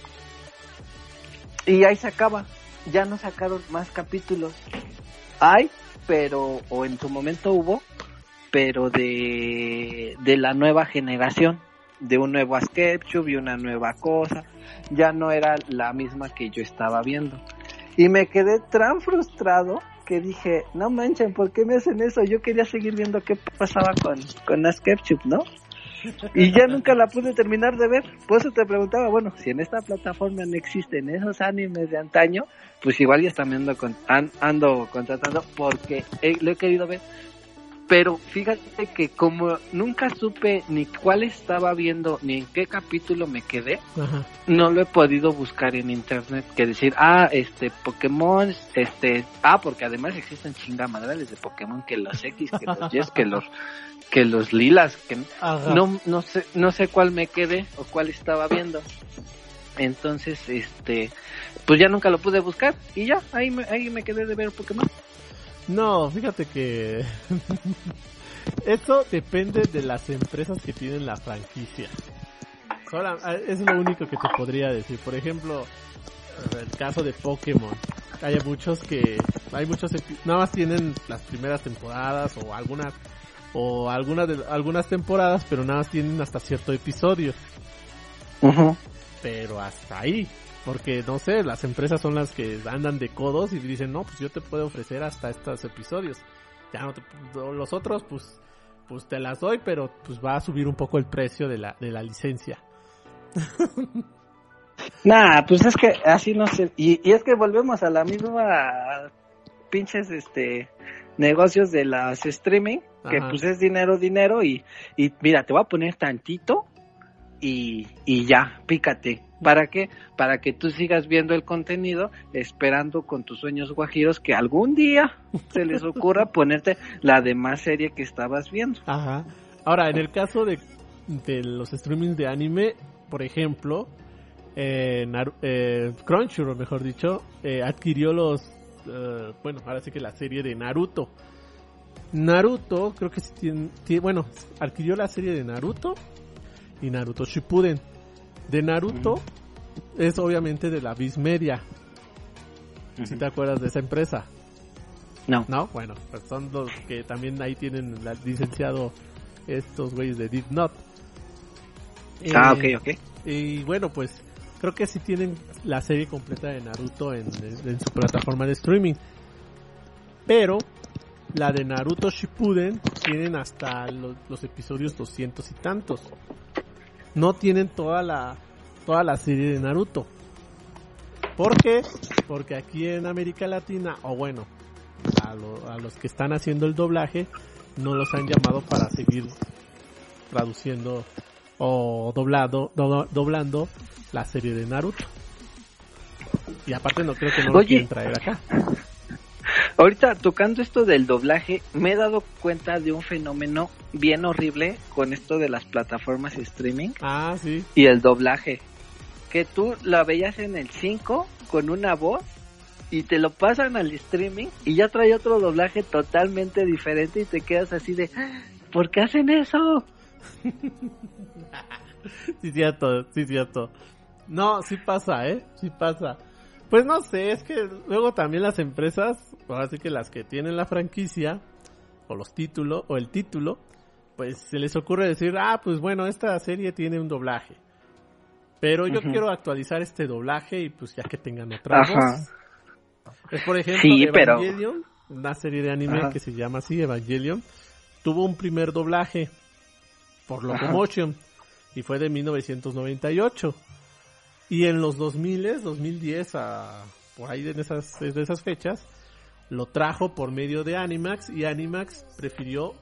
Speaker 3: Y ahí se acaba, ya no sacaron más capítulos. Hay, pero, o en su momento hubo, pero de, de la nueva generación, de un nuevo Ash Ketchum y una nueva cosa, ya no era la misma que yo estaba viendo. Y me quedé tan frustrado que dije, no manchen, ¿por qué me hacen eso? Yo quería seguir viendo qué pasaba con, con Ketchup, ¿no? Y ya nunca la pude terminar de ver. Por eso te preguntaba, bueno, si en esta plataforma no existen esos animes de antaño, pues igual ya están ando, con, ando contratando porque lo he querido ver pero fíjate que como nunca supe ni cuál estaba viendo ni en qué capítulo me quedé, no lo he podido buscar en internet que decir, ah, este Pokémon, este, ah, porque además existen chingamadres de Pokémon que los X, que los Y, que los que los lilas, que no no sé no sé cuál me quedé o cuál estaba viendo. Entonces, este, pues ya nunca lo pude buscar y ya ahí me, ahí me quedé de ver Pokémon.
Speaker 1: No, fíjate que esto depende de las empresas que tienen la franquicia. Ahora, es lo único que te podría decir. Por ejemplo, el caso de Pokémon. Hay muchos que, hay muchos, nada más tienen las primeras temporadas o algunas, o algunas de, algunas temporadas, pero nada más tienen hasta cierto episodio. Pero hasta ahí. Porque, no sé, las empresas son las que andan de codos y dicen, no, pues yo te puedo ofrecer hasta estos episodios. Ya no te, los otros, pues, pues te las doy, pero pues va a subir un poco el precio de la, de la licencia.
Speaker 3: Nah, pues es que así no sé. Y, y es que volvemos a la misma pinches este negocios de las streaming, que pues es dinero, dinero y, y mira, te voy a poner tantito y, y ya, pícate. ¿Para qué? Para que tú sigas viendo el contenido, esperando con tus sueños guajiros que algún día se les ocurra ponerte la demás serie que estabas viendo.
Speaker 1: Ajá. Ahora, en el caso de, de los streamings de anime, por ejemplo, eh, eh, Crunchyroll, mejor dicho, eh, adquirió los, eh, bueno, ahora sí que la serie de Naruto. Naruto, creo que sí tiene, tiene- bueno, adquirió la serie de Naruto y Naruto Shippuden. De Naruto es obviamente de la Viz Media, si te acuerdas de esa empresa.
Speaker 3: No.
Speaker 1: ¿No? Bueno, pues son los que también ahí tienen la- licenciado estos güeyes de Deep Note.
Speaker 3: Ah,
Speaker 1: Eh,
Speaker 3: ok, ok.
Speaker 1: Y bueno, pues creo que sí tienen la serie completa de Naruto en, en- en su plataforma de streaming. Pero la de Naruto Shippuden tienen hasta los, los episodios 200 y tantos. No tienen toda la toda la serie de Naruto. ¿Por qué? Porque aquí en América Latina, o bueno, a, lo- a los que están haciendo el doblaje, no los han llamado para seguir traduciendo o doblado, do- doblando la serie de Naruto. Y aparte no creo que no lo
Speaker 3: Oye.
Speaker 1: quieren traer acá.
Speaker 3: Ahorita tocando esto del doblaje, me he dado cuenta de un fenómeno bien horrible con esto de las plataformas streaming
Speaker 1: Ah, sí.
Speaker 3: y el doblaje. Que tú la veías en el 5 con una voz y te lo pasan al streaming y ya trae otro doblaje totalmente diferente y te quedas así de, "Ah, ¿por qué hacen eso?
Speaker 1: Sí, cierto, sí, cierto. No, sí pasa, ¿eh? Sí pasa. Pues no sé, es que luego también las empresas, ahora sí que las que tienen la franquicia, o los títulos, o el título, pues se les ocurre decir, ah, pues bueno, esta serie tiene un doblaje. Pero yo quiero actualizar este doblaje y pues ya que tengan otra
Speaker 3: Ajá.
Speaker 1: voz. Es por ejemplo
Speaker 3: Sí, pero-
Speaker 1: Evangelion, una serie de anime
Speaker 3: Ajá.
Speaker 1: que se llama así, Evangelion, tuvo un primer doblaje por
Speaker 3: Ajá.
Speaker 1: Locomotion y fue de 1998. Y en los 2000, 2010, a, por ahí en esas, de esas fechas, lo trajo por medio de Animax y Animax prefirió,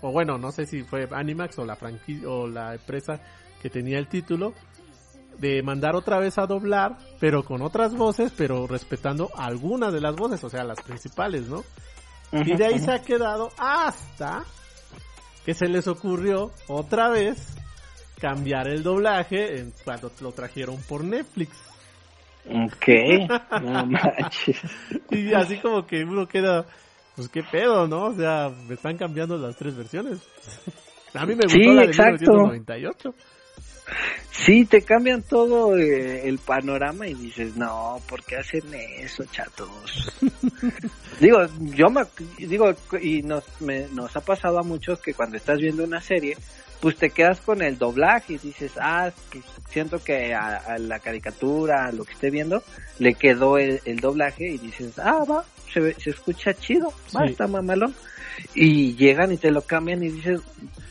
Speaker 1: o bueno, no sé si fue Animax o la franquicia o la empresa que tenía el título, de mandar otra vez a doblar, pero con otras voces, pero respetando algunas de las voces, o sea, las principales, ¿no? Y de ahí se ha quedado hasta que se les ocurrió otra vez cambiar el doblaje en cuando lo trajeron por Netflix.
Speaker 3: Ok, no manches.
Speaker 1: Y así como que uno queda, pues qué pedo, ¿no? O sea, me están cambiando las tres versiones. A mí me gustó
Speaker 3: Sí,
Speaker 1: la de
Speaker 3: exacto.
Speaker 1: 1998.
Speaker 3: Sí, te cambian todo eh, el panorama y dices, no, ¿por qué hacen eso, chatos? digo, yo me, digo, y nos, me- nos ha pasado a muchos que cuando estás viendo una serie, pues te quedas con el doblaje y dices, ah, que siento que a, a la caricatura, a lo que esté viendo, le quedó el, el doblaje y dices, ah, va, se, se escucha chido, va,
Speaker 1: Sí.
Speaker 3: está mamalón. Y llegan y te lo cambian y dices,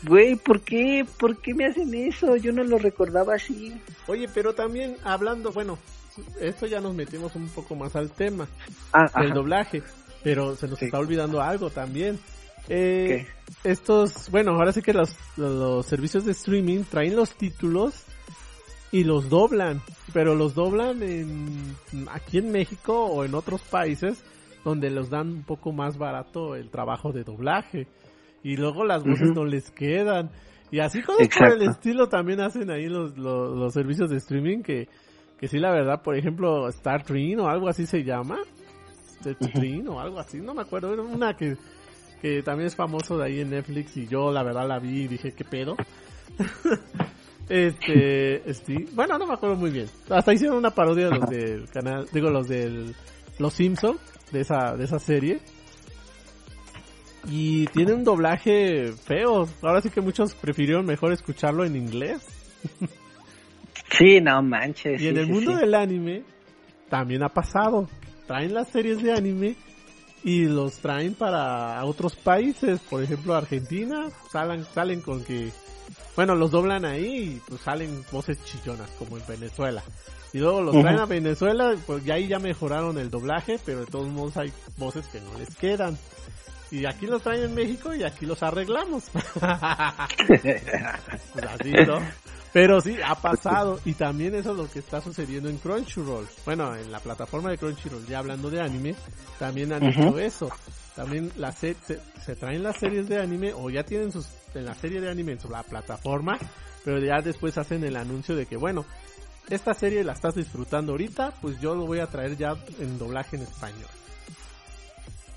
Speaker 3: güey, ¿por qué? ¿Por qué me hacen eso? Yo no lo recordaba así.
Speaker 1: Oye, pero también hablando, bueno, esto ya nos metimos un poco más al tema
Speaker 3: Ah,
Speaker 1: del
Speaker 3: ajá.
Speaker 1: doblaje, pero se nos
Speaker 3: Sí.
Speaker 1: está olvidando algo también. Eh, estos, bueno, ahora sí que los, los servicios de streaming traen los títulos y los doblan, pero los doblan en, aquí en México o en otros países donde los dan un poco más barato el trabajo de doblaje. Y luego las voces no les quedan. Y así cosas por el estilo también hacen ahí los, los, los servicios de streaming que, que sí la verdad, por ejemplo, Star Trek o algo así se llama, Star Trek o algo así, no me acuerdo, era una que que también es famoso de ahí en Netflix y yo la verdad la vi y dije, ¿qué pedo? este, este, bueno, no me acuerdo muy bien. Hasta hicieron una parodia de los del canal, digo, los del Los Simpson de esa de esa serie. Y tiene un doblaje feo. Ahora sí que muchos prefirieron mejor escucharlo en inglés.
Speaker 3: Sí, no manches.
Speaker 1: Y en
Speaker 3: sí,
Speaker 1: el mundo
Speaker 3: sí.
Speaker 1: del anime también ha pasado. Traen las series de anime y los traen para otros países, por ejemplo Argentina, salen, salen con que, bueno, los doblan ahí y pues salen voces chillonas, como en Venezuela. Y luego los traen a Venezuela, pues ya ahí ya mejoraron el doblaje, pero de todos modos hay voces que no les quedan. Y aquí los traen en México y aquí los arreglamos. Pues así, ¿no? Pero sí, ha pasado. Y también eso es lo que está sucediendo en Crunchyroll. Bueno, en la plataforma de Crunchyroll, ya hablando de anime, también han hecho eso. También la se, se, traen las series de anime o ya tienen sus en la serie de anime en su la plataforma, pero ya después hacen el anuncio de que bueno, esta serie la estás disfrutando ahorita, pues yo lo voy a traer ya en doblaje en español.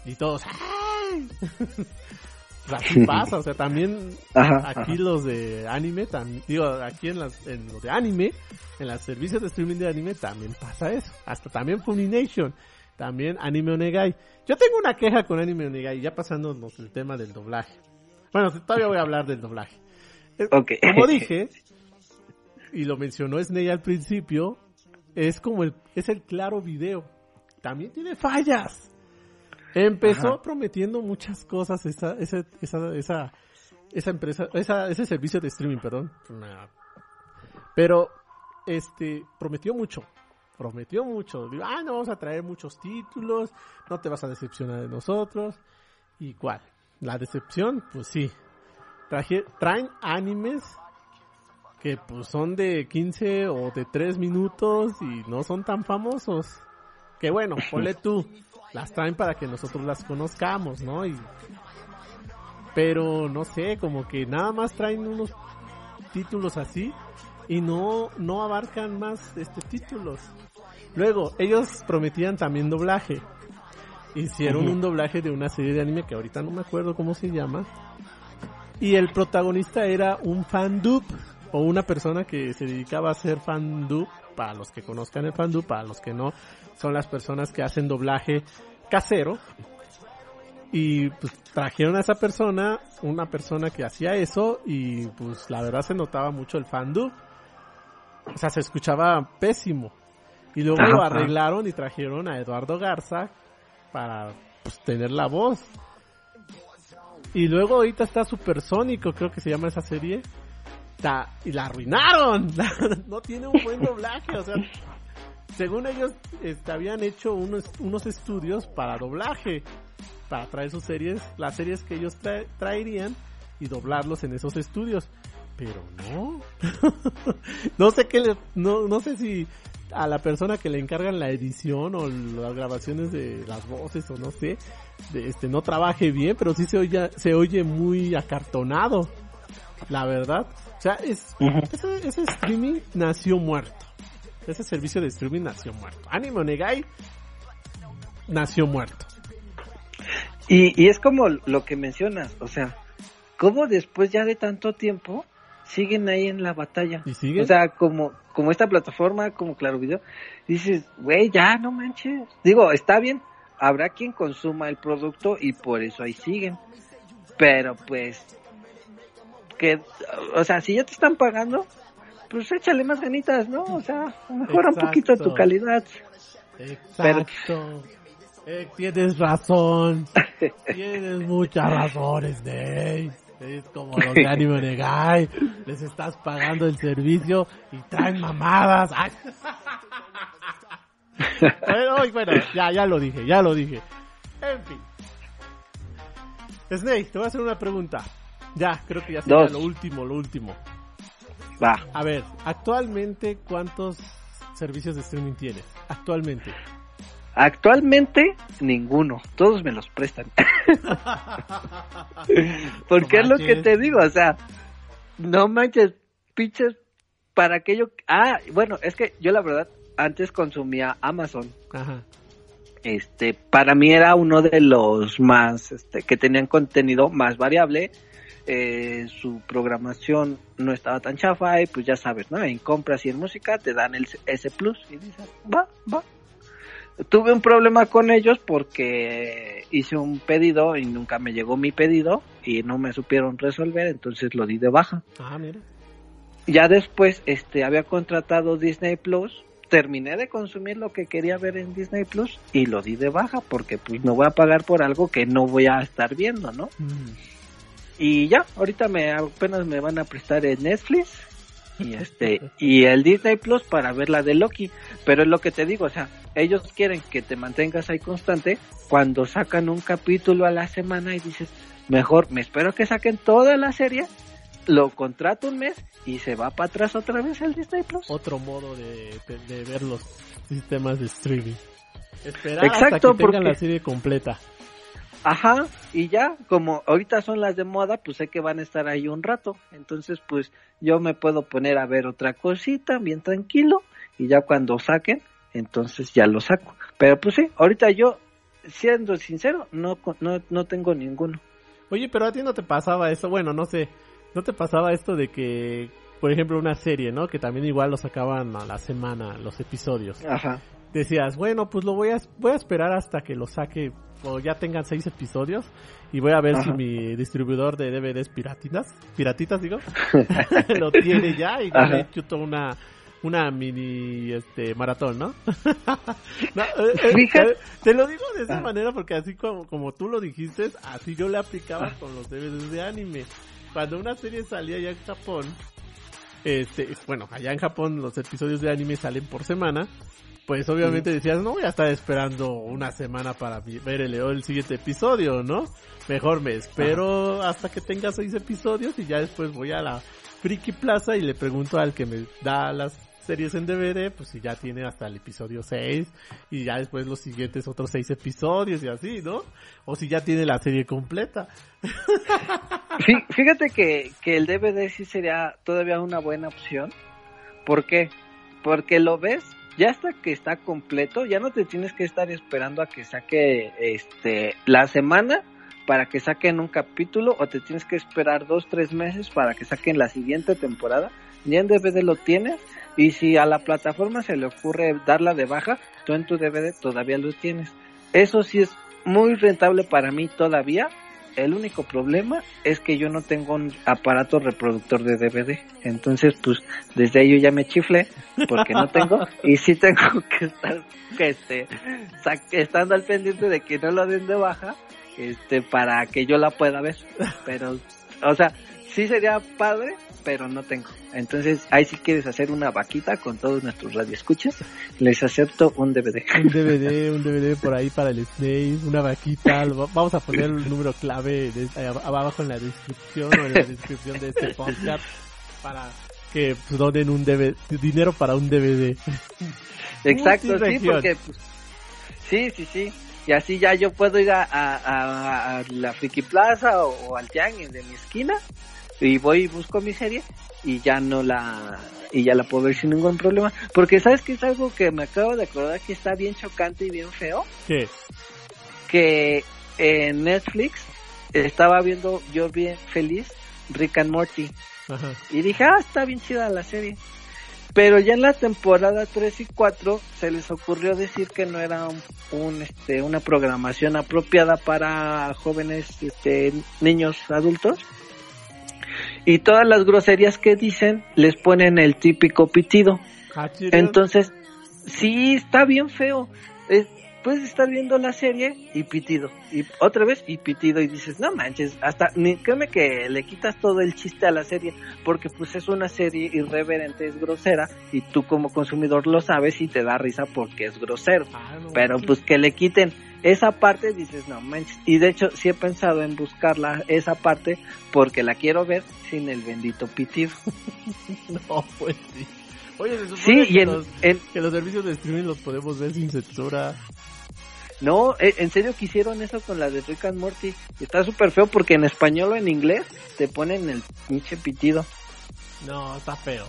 Speaker 1: Y todos, ¡ay! Así pasa, o sea, también aquí los de anime, digo, aquí en, las, en los de anime, en los servicios de streaming de anime también pasa eso. Hasta también Funimation, también Anime Onegai. Yo tengo una queja con Anime Onegai, ya pasándonos el tema del doblaje. Bueno, todavía voy a hablar del doblaje. Eh, como dije, y lo mencionó Sney al principio, es como el, es el claro video. También tiene fallas. Empezó prometiendo muchas cosas esa, esa, esa, esa, esa empresa, esa, ese servicio de streaming, perdón. Pero, este, prometió mucho. Prometió mucho. Digo, ah, no vamos a traer muchos títulos, no te vas a decepcionar de nosotros. ¿Y cuál? La decepción, pues sí. Traje, traen animes que pues son de 15 o de 3 minutos y no son tan famosos. Que bueno, ponle tú, las traen para que nosotros las conozcamos, ¿no? Y, pero no sé, como que nada más traen unos títulos así y no, no abarcan más este títulos. Luego, ellos prometían también doblaje. Hicieron un doblaje de una serie de anime que ahorita no me acuerdo cómo se llama. Y el protagonista era un fan dupe o una persona que se dedicaba a hacer fan dupe para los que conozcan el fan dupe, para los que no, son las personas que hacen doblaje casero. Y pues trajeron a esa persona, una persona que hacía eso y pues la verdad se notaba mucho el fandub. O sea, se escuchaba pésimo. Y luego lo arreglaron y trajeron a Eduardo Garza para pues, tener la voz. Y luego ahorita está Supersónico, creo que se llama esa serie. Y la arruinaron. no tiene un buen doblaje, o sea, según ellos este, habían hecho unos, unos estudios para doblaje, para traer sus series, las series que ellos traerían y doblarlos en esos estudios. Pero no. no sé qué le, no, no sé si a la persona que le encargan la edición o las grabaciones de las voces o no sé, de, este no trabaje bien, pero sí se oye, se oye muy acartonado. La verdad. O sea, es, ese streaming nació muerto ese servicio de streaming nació muerto. Anime Negai nació muerto.
Speaker 3: Y, y es como lo que mencionas, o sea, ¿cómo después ya de tanto tiempo siguen ahí en la batalla? ¿Y siguen? O sea, como, como esta plataforma, como Claro Video, dices, güey, ya no manches. Digo, está bien, habrá quien consuma el producto y por eso ahí siguen. Pero pues, que, o sea, si ya te están pagando, pues échale más ganitas, ¿no? O sea, mejora un poquito tu calidad.
Speaker 1: Exacto. Eh, tienes razón. tienes muchas razones, Dave. Es como los de Anime Negai. Les estás pagando el servicio y traen mamadas. bueno, bueno, ya, ya lo dije, ya lo dije. En fin. Snake, te voy a hacer una pregunta. Ya, creo que ya será lo último, lo último.
Speaker 3: Va.
Speaker 1: A ver, actualmente, ¿cuántos servicios de streaming tienes? Actualmente.
Speaker 3: Actualmente, ninguno. Todos me los prestan. Porque es lo que te digo, o sea, no manches, pinches, para aquello. Ah, bueno, es que yo la verdad, antes consumía Amazon. Ajá. Este, para mí era uno de los más, este, que tenían contenido más variable eh, su programación no estaba tan chafa y pues ya sabes, ¿no? En compras y en música te dan el S Plus y dices, va, va. Tuve un problema con ellos porque hice un pedido y nunca me llegó mi pedido y no me supieron resolver, entonces lo di de baja.
Speaker 1: Ah, mira.
Speaker 3: Ya después este había contratado Disney Plus terminé de consumir lo que quería ver en Disney Plus y lo di de baja porque pues no voy a pagar por algo que no voy a estar viendo, ¿no?
Speaker 1: Mm.
Speaker 3: Y ya, ahorita me apenas me van a prestar el Netflix y este y el Disney Plus para ver la de Loki, pero es lo que te digo, o sea, ellos quieren que te mantengas ahí constante cuando sacan un capítulo a la semana y dices, mejor me espero que saquen toda la serie, lo contrato un mes y se va para atrás otra vez el Disney Plus.
Speaker 1: Otro modo de, de- de ver los sistemas de streaming. Esperar hasta
Speaker 3: Exacto,
Speaker 1: que tengan
Speaker 3: porque-
Speaker 1: la serie completa.
Speaker 3: Ajá, y ya, como ahorita son las de moda, pues sé que van a estar ahí un rato. Entonces, pues yo me puedo poner a ver otra cosita bien tranquilo y ya cuando saquen, entonces ya lo saco. Pero pues sí, ahorita yo, siendo sincero, no, no, no tengo ninguno.
Speaker 1: Oye, pero a ti no te pasaba eso, bueno, no sé, no te pasaba esto de que, por ejemplo, una serie, ¿no? Que también igual lo sacaban a la semana, los episodios.
Speaker 3: Ajá.
Speaker 1: Decías, bueno, pues lo voy a, voy a esperar hasta que lo saque o ya tengan seis episodios y voy a ver si
Speaker 3: Ajá.
Speaker 1: mi distribuidor de DVDs piratitas, piratitas digo, lo tiene ya y ya le chuto una una mini este maratón, ¿no? No, eh, eh, eh, te lo digo de esa manera porque así como, como tú lo dijiste, así yo le aplicaba con los DVDs de anime. Cuando una serie salía allá en Japón, este, bueno, allá en Japón los episodios de anime salen por semana, pues obviamente decías, no voy a estar esperando una semana para ver el, el siguiente episodio, ¿no? Mejor me espero hasta que tenga seis episodios y ya después voy a la Friki Plaza y le pregunto al que me da las series en DVD, pues si ya tiene hasta el episodio 6 y ya después los siguientes otros seis episodios y así, ¿no? O si ya tiene la serie completa.
Speaker 3: Fí- Fíjate que, que el DVD sí sería todavía una buena opción. ¿Por qué? Porque lo ves, ya hasta que está completo, ya no te tienes que estar esperando a que saque este la semana para que saquen un capítulo o te tienes que esperar dos, tres meses para que saquen la siguiente temporada. Ya en DVD lo tienes y si a la plataforma se le ocurre darla de baja, tú en tu DVD todavía lo tienes. Eso sí es muy rentable para mí todavía. El único problema es que yo no tengo un aparato reproductor de DVD. Entonces, pues, desde ahí yo ya me chiflé porque no tengo. y sí tengo que estar, que este, estando al pendiente de que no lo den de baja, este, para que yo la pueda ver. Pero, o sea, sí sería padre, pero no tengo. Entonces, ahí si quieres hacer una vaquita con todos nuestros radioescuchas, les acepto un DVD.
Speaker 1: Un DVD, un DVD por ahí para el Snape, una vaquita, vamos a poner el número clave de- abajo en la descripción o en la descripción de este podcast para que pues, donen un DVD, dinero para un DVD.
Speaker 3: Exacto, sí, porque pues, sí, sí, sí. Y así ya yo puedo ir a, a, a- a la Friki Plaza o, o al Tianguis de mi esquina y voy y busco mi serie y ya no la y ya la puedo ver sin ningún problema. Porque sabes que es algo que me acabo de acordar que está bien chocante y bien feo,
Speaker 1: ¿Qué?
Speaker 3: que en Netflix estaba viendo yo bien feliz Rick and Morty
Speaker 1: Ajá.
Speaker 3: y dije, ah, está bien chida la serie. Pero ya en la temporada 3 y 4 se les ocurrió decir que no era un, un, este, una programación apropiada para jóvenes este, niños adultos. Y todas las groserías que dicen les ponen el típico pitido. Entonces, sí, está bien feo. Es- puedes estar viendo la serie y pitido. Y otra vez y pitido. Y dices, no manches, hasta, ni, créeme que le quitas todo el chiste a la serie. Porque pues es una serie irreverente, es grosera. Y tú como consumidor lo sabes y te da risa porque es grosero.
Speaker 1: Ah,
Speaker 3: Pero pues que le quiten esa parte, dices, no manches. Y de hecho, sí he pensado en buscarla, esa parte, porque la quiero ver sin el bendito pitido.
Speaker 1: no, pues sí. Oye, se supone
Speaker 3: Sí, y
Speaker 1: que,
Speaker 3: en,
Speaker 1: los,
Speaker 3: en,
Speaker 1: que los servicios de streaming los podemos ver sin censura.
Speaker 3: No, eh, en serio que hicieron eso con la de Rick and Morty. Está súper feo porque en español o en inglés te ponen el pinche pitido.
Speaker 1: No, está feo.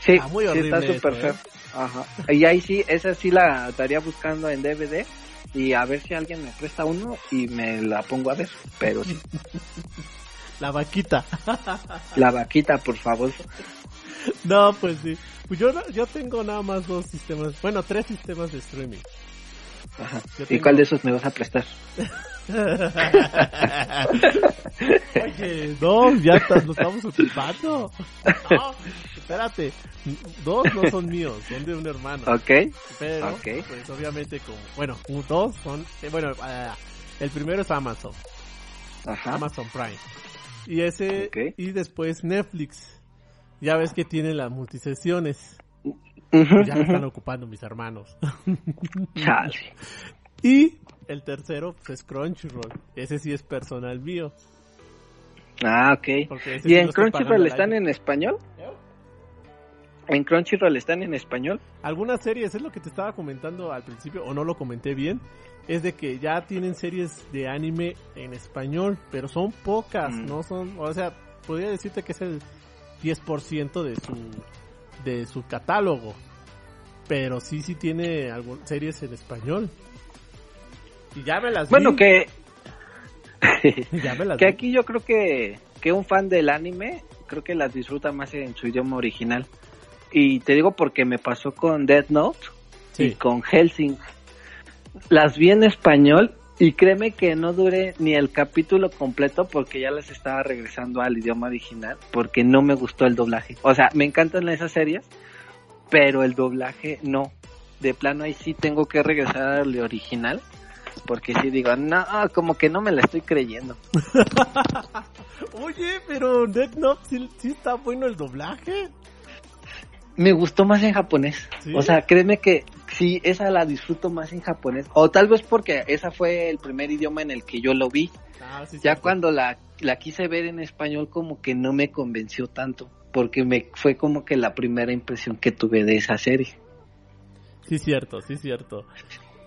Speaker 3: Sí,
Speaker 1: Está muy
Speaker 3: sí está
Speaker 1: horrible
Speaker 3: súper
Speaker 1: eso,
Speaker 3: feo.
Speaker 1: ¿eh?
Speaker 3: Ajá. Y ahí sí, esa sí la estaría buscando en DVD y a ver si alguien me presta uno y me la pongo a ver. Pero sí,
Speaker 1: La vaquita.
Speaker 3: la vaquita, por favor.
Speaker 1: No, pues sí. Pues yo, no- yo tengo nada más dos sistemas, bueno, tres sistemas de streaming.
Speaker 3: Ajá. ¿Y cuál de esos me vas a prestar?
Speaker 1: Oye, dos, ya está, nos estamos ocupando. No, espérate. Dos no son míos, son de un hermano.
Speaker 3: Ok.
Speaker 1: Pero,
Speaker 3: Ok.
Speaker 1: pues obviamente, como, bueno, dos son, eh, bueno, ah, el primero es Amazon,
Speaker 3: Ajá.
Speaker 1: Amazon Prime. Y ese,
Speaker 3: Ok.
Speaker 1: y después Netflix. Ya ves que tiene las multisesiones. Ya me están ocupando mis hermanos.
Speaker 3: Chale.
Speaker 1: Y el tercero pues, es Crunchyroll. Ese sí es personal mío.
Speaker 3: Ah, ok. ¿Y
Speaker 1: sí
Speaker 3: en Crunchyroll están en español? ¿En Crunchyroll están en español?
Speaker 1: Algunas series, es lo que te estaba comentando al principio, o no lo comenté bien, es de que ya tienen series de anime en español, pero son pocas,
Speaker 3: Mm.
Speaker 1: no son, o sea, podría decirte que es el 10% de su, de su catálogo, pero sí, sí tiene algunas series en español. Y ya me las vi,
Speaker 3: Bueno, que,
Speaker 1: ya me las
Speaker 3: que
Speaker 1: vi.
Speaker 3: aquí yo creo que, que un fan del anime creo que las disfruta más en su idioma original. Y te digo porque me pasó con Death Note y con Helsing. Las vi en español y créeme que no duré ni el capítulo completo porque ya las estaba regresando al idioma original porque no me gustó el doblaje. O sea, me encantan esas series, pero el doblaje no. De plano ahí sí tengo que regresar al original porque sí digo, no, como que no me la estoy creyendo.
Speaker 1: Oye, pero Death Note sí, sí está bueno el doblaje.
Speaker 3: Me gustó más en japonés.
Speaker 1: ¿Sí?
Speaker 3: O sea, créeme que sí, esa la disfruto más en japonés. O tal vez porque esa fue el primer idioma en el que yo lo vi.
Speaker 1: Ah, sí,
Speaker 3: Ya
Speaker 1: sí.
Speaker 3: cuando la, la quise ver en español como que no me convenció tanto. Porque me fue como que la primera impresión que tuve de esa serie.
Speaker 1: Sí, cierto, sí, cierto.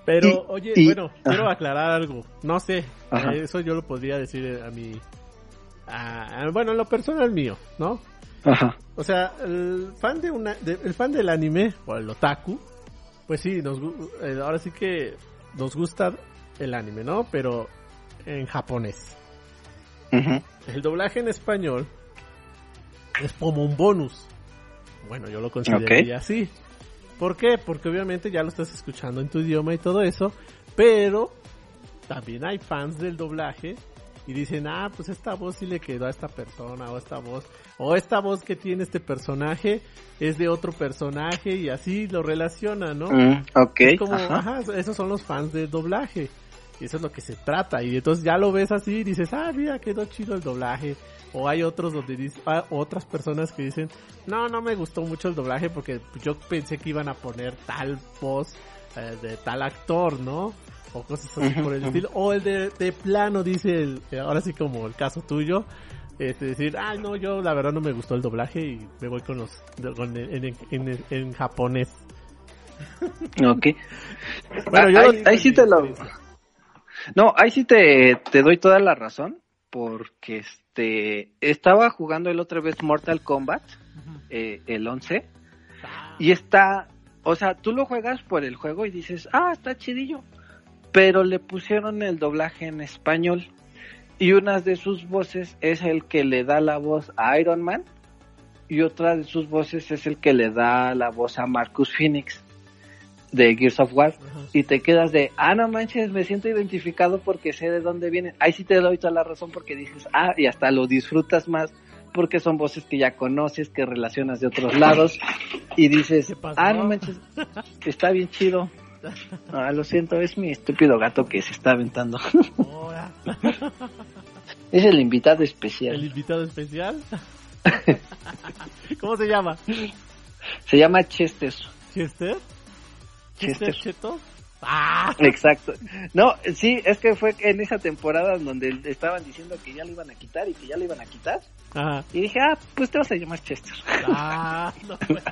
Speaker 1: Pero,
Speaker 3: Y-
Speaker 1: oye,
Speaker 3: y-
Speaker 1: bueno, quiero aclarar algo. No sé,
Speaker 3: Ajá.
Speaker 1: eh, eso yo lo podría decir a mi... a- bueno, en lo personal mío, ¿no?
Speaker 3: Ajá.
Speaker 1: O sea, el fan de una, de- el fan del anime o el otaku, pues sí, nos, eh, ahora sí que nos gusta el anime, ¿no? Pero en japonés. El doblaje en español es como un bonus. Bueno, yo lo consideraría así. ¿Por qué? Porque obviamente ya lo estás escuchando en tu idioma y todo eso, pero también hay fans del doblaje y dicen, ah, pues esta voz sí le quedó a esta persona, o esta voz, o esta voz que tiene este personaje es de otro personaje y así lo relacionan, ¿no?
Speaker 3: Mm, ok.
Speaker 1: Es como,
Speaker 3: ajá.
Speaker 1: ajá, esos son los fans del doblaje. Y eso es lo que se trata. Y entonces ya lo ves así y dices, ah, mira, quedó chido el doblaje. O hay otros donde dice, ah, otras personas que dicen, no, no me gustó mucho el doblaje porque yo pensé que iban a poner tal voz eh, de tal actor, ¿no? O cosas así por el estilo. O el de, de plano, dice, el, eh, ahora sí como el caso tuyo. Este, decir, ah, no, yo la verdad no me gustó el doblaje y me voy con los, con en, en- en- en japonés.
Speaker 3: Ok.
Speaker 1: Bueno,
Speaker 3: Ah,
Speaker 1: yo lo
Speaker 3: ahí, ahí sí te lo... No, ahí sí te, te doy toda la razón. Porque este... Estaba jugando el otra vez Mortal Kombat. eh, el 11. Y está, o sea, tú lo juegas por el juego y dices, ah, está chidillo. Pero le pusieron el doblaje en español. Y una de sus voces es el que le da la voz a Iron Man. Y otra de sus voces es el que le da la voz a Marcus Phoenix de Gears of War.
Speaker 1: Ajá.
Speaker 3: Y te quedas de, ah, no manches, me siento identificado porque sé de dónde vienen. Ahí sí te doy toda la razón porque dices, ah, y hasta lo disfrutas más porque son voces que ya conoces, que relacionas de otros lados. Y dices, ah, no manches, está bien chido. Ah, lo siento, es mi estúpido gato que se está aventando. Es el invitado especial.
Speaker 1: el invitado especial. ¿Cómo se llama?
Speaker 3: Se llama Chester.
Speaker 1: ¿Chester? ¿Chester
Speaker 3: Chester.
Speaker 1: Cheto? ¡Ah!
Speaker 3: Exacto. No, sí, es que fue en esa temporada donde estaban diciendo que ya lo iban a quitar y que ya lo iban a quitar.
Speaker 1: Ajá.
Speaker 3: Y dije, ah, pues te vas a llamar Chester.
Speaker 1: Ah, no pues.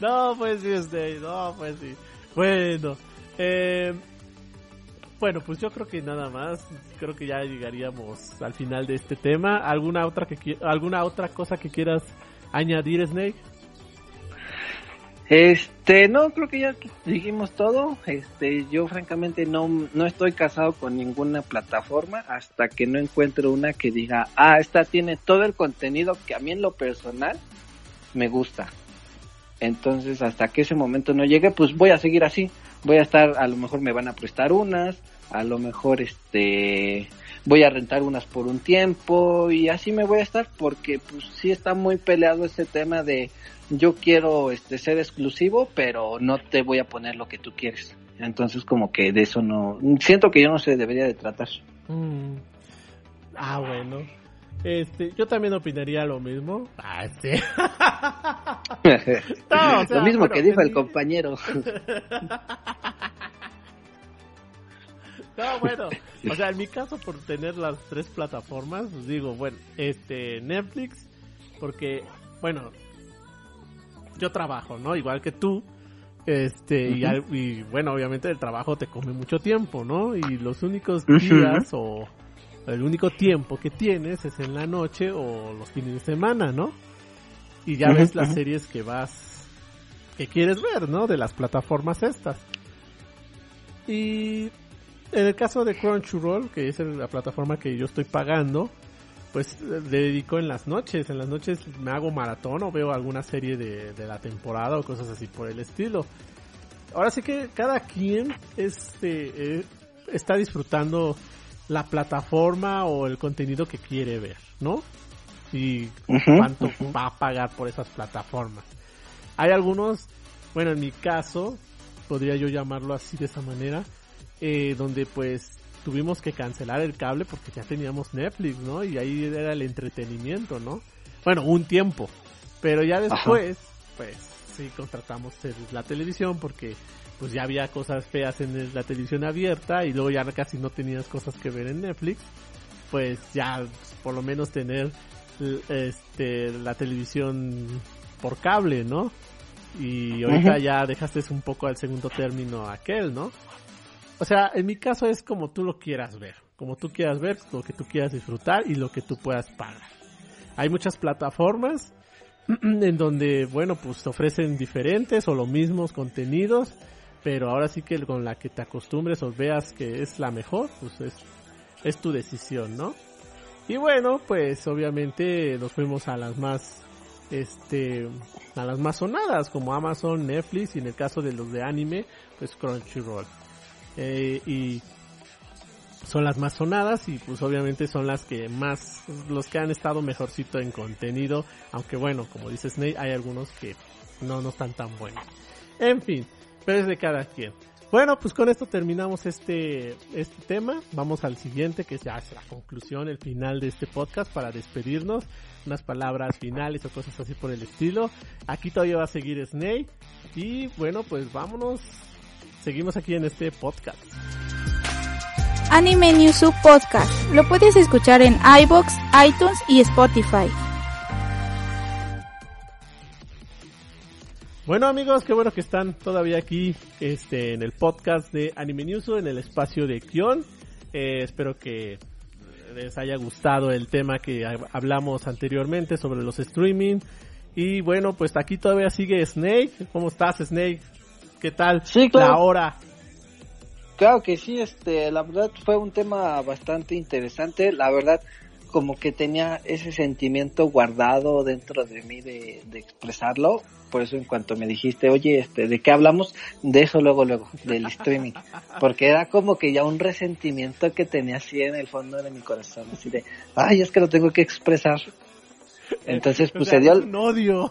Speaker 1: No, pues sí, este, no, pues sí. Bueno, eh, bueno, pues yo creo que nada más, creo que ya llegaríamos al final de este tema. ¿Alguna otra que alguna otra cosa que quieras añadir, Snake?
Speaker 3: Este, no, creo que ya dijimos todo. Este, yo francamente no, no estoy casado con ninguna plataforma hasta que no encuentre una que diga, ah, esta tiene todo el contenido que a mí en lo personal me gusta. Entonces, hasta que ese momento no llegue, pues voy a seguir así. Voy a estar, a lo mejor me van a prestar unas, a lo mejor este voy a rentar unas por un tiempo y así me voy a estar porque pues sí está muy peleado ese tema de yo quiero este ser exclusivo pero no te voy a poner lo que tú quieres entonces como que de eso no siento que yo no se debería de tratar
Speaker 1: Mm. Ah, bueno. Este, yo también opinaría lo mismo. Ah, sí. No, o sea,
Speaker 3: lo mismo
Speaker 1: bueno,
Speaker 3: que dijo el compañero
Speaker 1: No, bueno, o sea, en mi caso por tener las tres plataformas, pues digo, bueno, este Netflix porque bueno, yo trabajo, ¿no? Igual que tú. Este, y,
Speaker 3: Ujú.
Speaker 1: al- y, bueno, obviamente el trabajo te come mucho tiempo, ¿no? Y los únicos días o el único tiempo que tienes es en la noche o los fines de semana, ¿no? Y ya ves las series que vas, que quieres ver, ¿no? De las plataformas estas. Y en el caso de Crunchyroll, que es la plataforma que yo estoy pagando, pues le dedico en las noches. En las noches me hago maratón o veo alguna serie de, de la temporada o cosas así por el estilo. Ahora sí que cada quien este, eh, está disfrutando la plataforma o el contenido que quiere ver, ¿no? Y cuánto va a pagar por esas plataformas. Hay algunos, bueno, en mi caso, podría yo llamarlo así de esa manera, eh, donde pues tuvimos que cancelar el cable porque ya teníamos Netflix, ¿no? Y ahí era el entretenimiento, ¿no? Bueno, un tiempo. Pero ya después, pues sí contratamos la televisión porque pues ya había cosas feas en la televisión abierta y luego ya casi no tenías cosas que ver en Netflix. Pues ya por lo menos tener este la televisión por cable, ¿no? Y ahorita ya dejaste un poco al segundo término aquel, ¿no? O sea, en mi caso es como tú lo quieras ver, como tú quieras ver, lo que tú quieras disfrutar y lo que tú puedas pagar. Hay muchas plataformas en donde, bueno, pues te ofrecen diferentes o los mismos contenidos, pero ahora sí que con la que te acostumbres o veas que es la mejor, pues es, es tu decisión, ¿no? Y bueno, pues obviamente nos fuimos a las más, este, a las más sonadas, como Amazon, Netflix y en el caso de los de anime, pues Crunchyroll. Eh, y son las más sonadas y pues obviamente son las que más, los que han estado mejorcito en contenido, aunque bueno, como dice Snake, hay algunos que no, no están tan buenos. En fin, pero de cada quien. Bueno, pues con esto terminamos este, este tema. Vamos al siguiente, que ya es la conclusión, el final de este podcast para despedirnos. Unas palabras finales o cosas así por el estilo. Aquí todavía va a seguir Snake. Y bueno, pues vámonos. Seguimos aquí en este podcast.
Speaker 2: Anime News Podcast. Lo puedes escuchar en iBox, iTunes y Spotify.
Speaker 1: Bueno amigos, qué bueno que están todavía aquí este, en el podcast de Anime News, en el espacio de Kion. Eh, espero que les haya gustado el tema que hab- hablamos anteriormente sobre los streaming. Y bueno, pues aquí todavía sigue Snake. ¿Cómo estás Snake? ¿Qué tal?
Speaker 3: Sí, claro.
Speaker 1: La hora.
Speaker 3: Claro que sí, este, la verdad fue un tema bastante interesante, la verdad como que tenía ese sentimiento guardado dentro de mí de, de expresarlo, por eso en cuanto me dijiste, oye, este, ¿de qué hablamos? De eso luego, luego, del streaming, porque era como que ya un resentimiento que tenía así en el fondo de mi corazón, así de, ay, es que lo tengo que expresar. Entonces,
Speaker 1: O
Speaker 3: pues
Speaker 1: sea,
Speaker 3: se dio,
Speaker 1: un odio.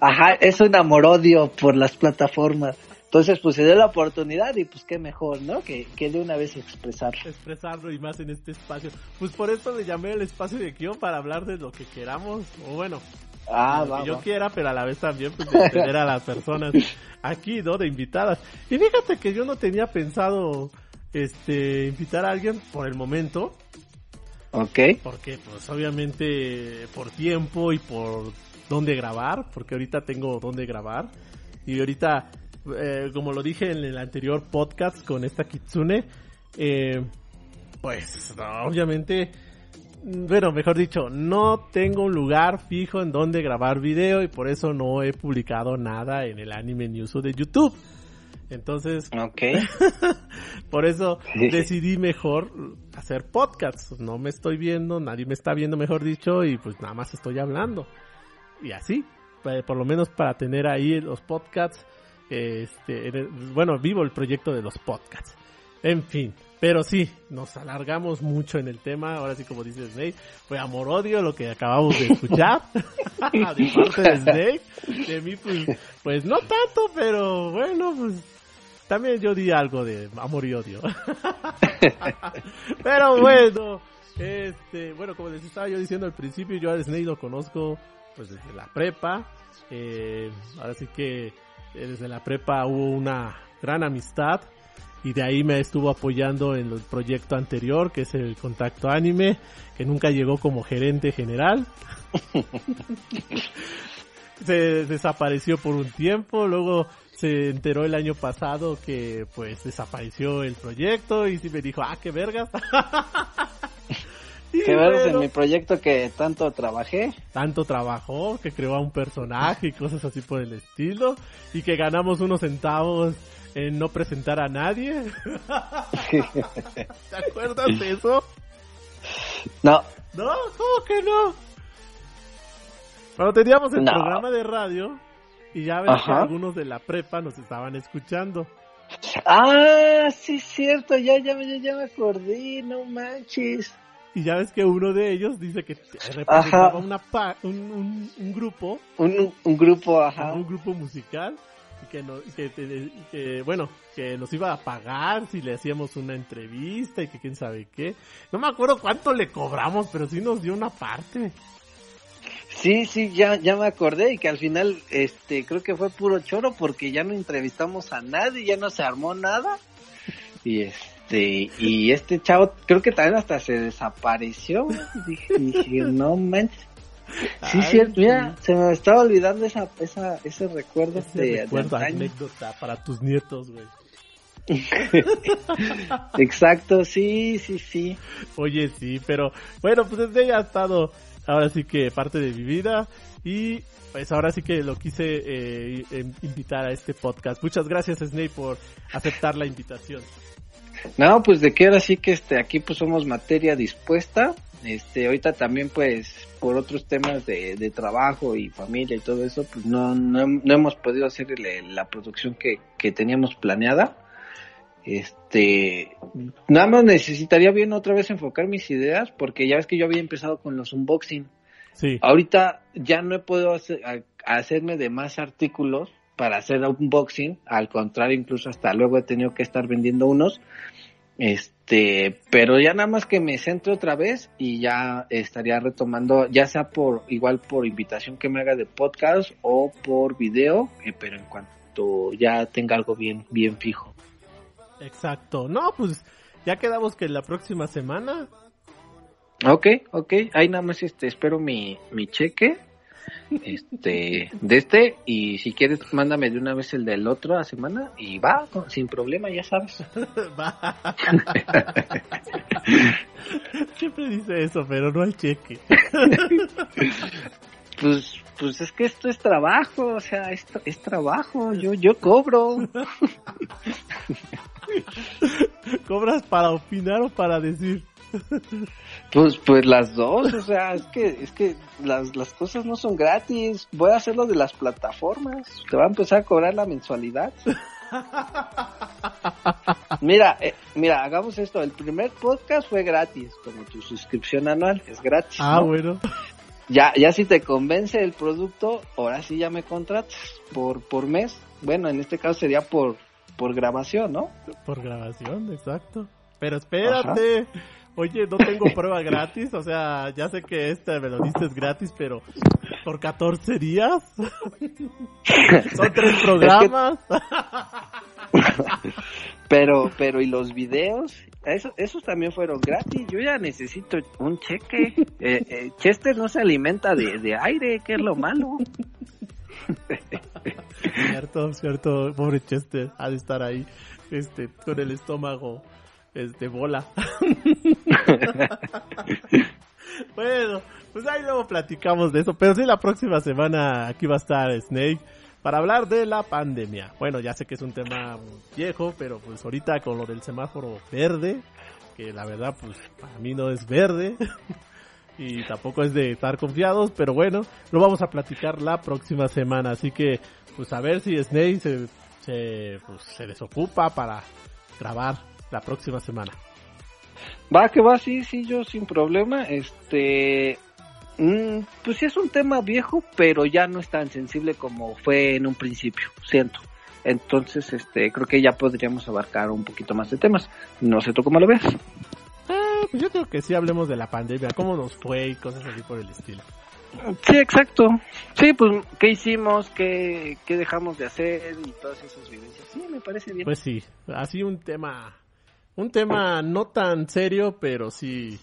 Speaker 3: ajá, es un amor-odio por las plataformas. Entonces, pues se dio la oportunidad y pues qué mejor, ¿no? Que, que de una vez expresar.
Speaker 1: expresarlo y más en este espacio. Pues por eso le llamé el espacio de Kion para hablar de lo que queramos. O bueno,
Speaker 3: Ah,
Speaker 1: lo
Speaker 3: va,
Speaker 1: que yo
Speaker 3: va.
Speaker 1: quiera, pero a la vez también pues de tener a las personas aquí, ¿no? De invitadas. Y fíjate que yo no tenía pensado este invitar a alguien por el momento,
Speaker 3: Ok.
Speaker 1: porque pues obviamente por tiempo y por dónde grabar, porque ahorita tengo dónde grabar y ahorita eh, como lo dije en el anterior podcast con esta Kitsune, eh, pues no, obviamente bueno, mejor dicho, no tengo un lugar fijo en donde grabar video y por eso no he publicado nada en el Anime News de YouTube. Entonces, por eso decidí mejor hacer podcasts. No me estoy viendo, nadie me está viendo, mejor dicho, y pues nada más estoy hablando. Y así, eh, por lo menos para tener ahí los podcasts, este, bueno, vivo el proyecto de los podcasts. En fin, pero sí, nos alargamos mucho en el tema. Ahora sí, como dice Snake, fue amor-odio lo que acabamos de escuchar. de parte de Snake. De mí, pues, pues no tanto, pero bueno, pues también yo di algo de amor y odio. pero bueno, este, bueno, como les estaba yo diciendo al principio, yo a Snake lo conozco pues desde la prepa. Eh, ahora sí que desde la prepa hubo una gran amistad y de ahí me estuvo apoyando en el proyecto anterior, que es el Contacto Anime, que nunca llegó como gerente general. se desapareció por un tiempo, luego se enteró el año pasado que pues desapareció el proyecto y sí me dijo, ah, qué vergas.
Speaker 3: qué vergas en mi proyecto que tanto trabajé.
Speaker 1: Tanto trabajó, que creó a un personaje y cosas así por el estilo, y que ganamos unos centavos en no presentar a nadie. ¿Te acuerdas de eso?
Speaker 3: No.
Speaker 1: No, ¿cómo que no? Cuando teníamos el programa de radio y ya ves que algunos de la prepa nos estaban escuchando.
Speaker 3: Ah, sí es cierto, ya, ya, ya, me acordé, no manches.
Speaker 1: Y ya ves que uno de ellos dice que representaba una un, un, grupo.
Speaker 3: Un, un grupo, ajá.
Speaker 1: Un grupo musical que, no, que, bueno, que nos iba a pagar si le hacíamos una entrevista y que quién sabe qué. No me acuerdo cuánto le cobramos, pero sí nos dio una parte.
Speaker 3: Sí, sí, ya, ya me acordé y que al final, este, creo que fue puro choro porque ya no entrevistamos a nadie, ya no se armó nada. Y este, y este chavo, creo que también hasta se desapareció. Dije, dije no manches. Sí, cierto, mira, se me estaba olvidando esa, esa, ese recuerdo de,
Speaker 1: recuerdo, anécdota para tus nietos, güey.
Speaker 3: Exacto, sí, sí, sí.
Speaker 1: Oye, sí, pero bueno, pues ella ha estado ahora sí que parte de mi vida y pues ahora sí que lo quise eh, invitar a este podcast. Muchas gracias, Snake, por aceptar la invitación.
Speaker 3: No, pues de que ahora sí que este aquí pues somos materia dispuesta este, ahorita también pues por otros temas de, de trabajo y familia y todo eso, pues no, no, hemos podido hacer la producción que, que teníamos planeada. Este, nada más necesitaría bien otra vez enfocar mis ideas porque ya ves que yo había empezado con los unboxing.
Speaker 1: Sí.
Speaker 3: Ahorita ya no he podido hacer, hacerme de más artículos para hacer unboxing, al contrario, incluso hasta luego he tenido que estar vendiendo unos este, pero ya nada más que me centre otra vez y ya estaría retomando, ya sea por igual por invitación que me haga de podcast o por video, eh, pero en cuanto ya tenga algo bien bien fijo.
Speaker 1: Exacto. No, pues ya quedamos que la próxima semana.
Speaker 3: Ok, ok. Ahí nada más este espero mi mi cheque este de este y si quieres mándame de una vez el del otro a semana y va sin problema ya sabes. Va.
Speaker 1: Siempre dice eso pero no hay cheque.
Speaker 3: Pues pues es que esto es trabajo o sea esto es trabajo yo yo cobro.
Speaker 1: Cobras para opinar o para decir
Speaker 3: pues, pues las dos, o sea, es que, es que las, las cosas no son gratis. Voy a hacer lo de las plataformas. Te va a empezar a cobrar la mensualidad. mira, eh, mira, hagamos esto. El primer podcast fue gratis, como tu suscripción anual, es gratis.
Speaker 1: Ah, bueno.
Speaker 3: Ya, ya si te convence el producto, ahora sí ya me contratas por, por mes. Bueno, en este caso sería por, por grabación, ¿no?
Speaker 1: Por grabación, exacto. Pero espérate. Oye, no tengo prueba gratis, o sea, ya sé que este me lo dices gratis, pero por 14 días. Son tres programas.
Speaker 3: pero, pero, ¿y los videos? Esos, esos también fueron gratis. Yo ya necesito un cheque. Eh, eh, Chester no se alimenta de, de aire, que es lo malo.
Speaker 1: cierto, cierto, pobre Chester, ha de estar ahí, este, con el estómago este, bola. bueno, pues ahí luego platicamos de eso. Pero sí, la próxima semana aquí va a estar Snake para hablar de la pandemia. Bueno, ya sé que es un tema viejo, pero pues ahorita con lo del semáforo verde, que la verdad pues para mí no es verde. y tampoco es de estar confiados, pero bueno, lo vamos a platicar la próxima semana. Así que, pues a ver si Snake se, se, pues, se desocupa para grabar la próxima semana.
Speaker 3: Va, que va, sí, sí, yo sin problema. Este, mm, pues sí es un tema viejo, pero ya no es tan sensible como fue en un principio, siento. Entonces, este, creo que ya podríamos abarcar un poquito más de temas. No sé tú cómo lo ves.
Speaker 1: Ah, pues yo creo que sí hablemos de la pandemia, cómo nos fue y cosas así por el estilo.
Speaker 3: Sí, exacto. Sí, pues, ¿qué hicimos? ¿Qué, qué dejamos de hacer? Y todas esas vivencias. Sí, me parece bien.
Speaker 1: Pues sí, así un tema, un tema no tan serio, pero sí,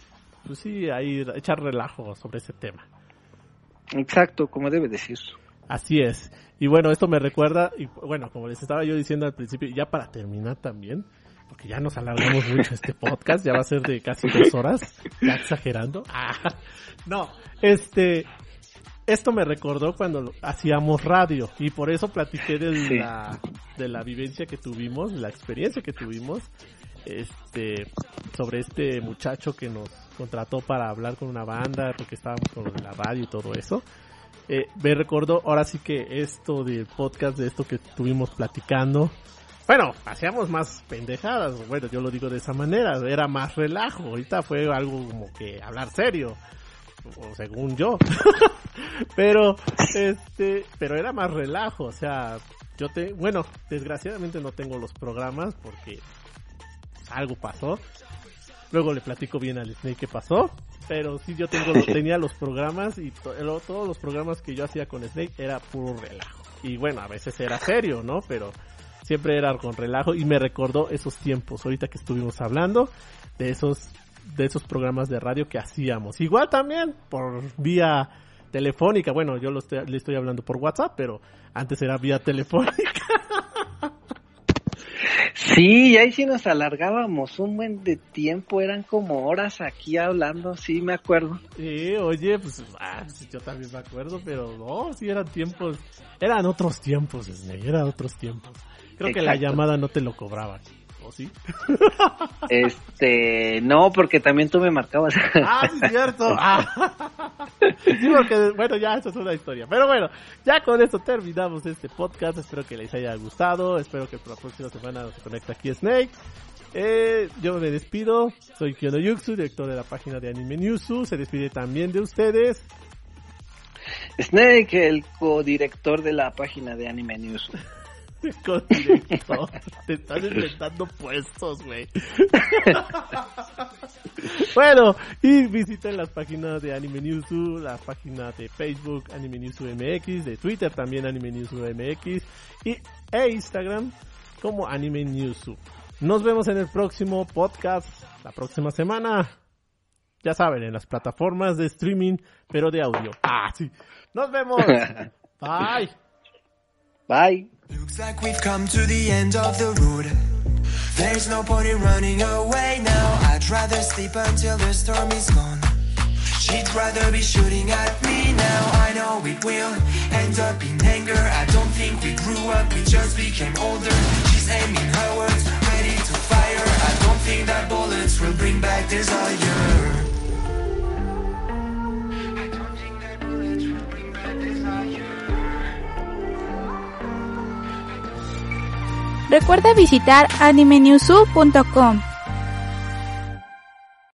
Speaker 1: pues sí, ahí echar relajo sobre ese tema.
Speaker 3: Exacto, como debe decir.
Speaker 1: Así es. Y bueno, esto me recuerda, y bueno, como les estaba yo diciendo al principio, ya para terminar también, porque ya nos alargamos mucho este podcast, ya va a ser de casi dos horas, ya exagerando. Ah, no, este, esto me recordó cuando hacíamos radio y por eso platiqué de la, de la vivencia que tuvimos, la experiencia que tuvimos, este, sobre este muchacho que nos contrató para hablar con una banda, porque estábamos con la radio y todo eso. Eh, me recordó ahora sí que esto del podcast, de esto que estuvimos platicando. Bueno, hacíamos más pendejadas, bueno, yo lo digo de esa manera, era más relajo, ahorita fue algo como que hablar serio, o según yo. pero, este, pero era más relajo, o sea, yo te, bueno, desgraciadamente no tengo los programas porque algo pasó. Luego le platico bien al Snake qué pasó. Pero sí, yo tengo, tenía los programas y to- todos los programas que yo hacía con Snake era puro relajo. Y bueno, a veces era serio, ¿no? Pero siempre era con relajo y me recordó esos tiempos, ahorita que estuvimos hablando de esos, de esos programas de radio que hacíamos. Igual también por vía telefónica, bueno, yo lo estoy- le estoy hablando por WhatsApp, pero antes era vía telefónica.
Speaker 3: Sí, y ahí sí nos alargábamos un buen de tiempo, eran como horas aquí hablando, sí me acuerdo.
Speaker 1: Sí, oye, pues ah, yo también me acuerdo, pero no, sí eran tiempos, eran otros tiempos, Snake, eran otros tiempos. Creo que la llamada no te lo cobraban, ¿o sí?
Speaker 3: Este, no, porque también tú me marcabas.
Speaker 1: Ah, sí, es cierto. Ah. Sí, porque, bueno, ya, eso es una historia. Pero bueno, ya con esto terminamos este podcast. Espero que les haya gustado. Espero que la próxima semana se conecte aquí Snake. Eh, yo me despido. Soy Kyono Yuxu, director de la página de Anime Newsu. Se despide también de ustedes.
Speaker 3: Snake, el codirector de la página de Anime News.
Speaker 1: Con director. Te están inventando puestos, güey. bueno, y visiten las páginas de Anime Newsu, la página de Facebook Anime Newsu MX, de Twitter también Anime Newsu MX y e Instagram como Anime Newsu. Nos vemos en el próximo podcast la próxima semana. Ya saben, en las plataformas de streaming, pero de audio. Ah, sí. Nos vemos. Bye.
Speaker 3: Bye.
Speaker 4: Looks like we've come to the end of the road. There's no point in running away now. I'd rather sleep until the storm is gone. She'd rather be shooting at me now. I know it will end up in anger. I don't think we grew up, we just became older. She's aiming her words, ready to fire. I don't think that bullets will bring back desire.
Speaker 2: Recuerda visitar animenewsu.com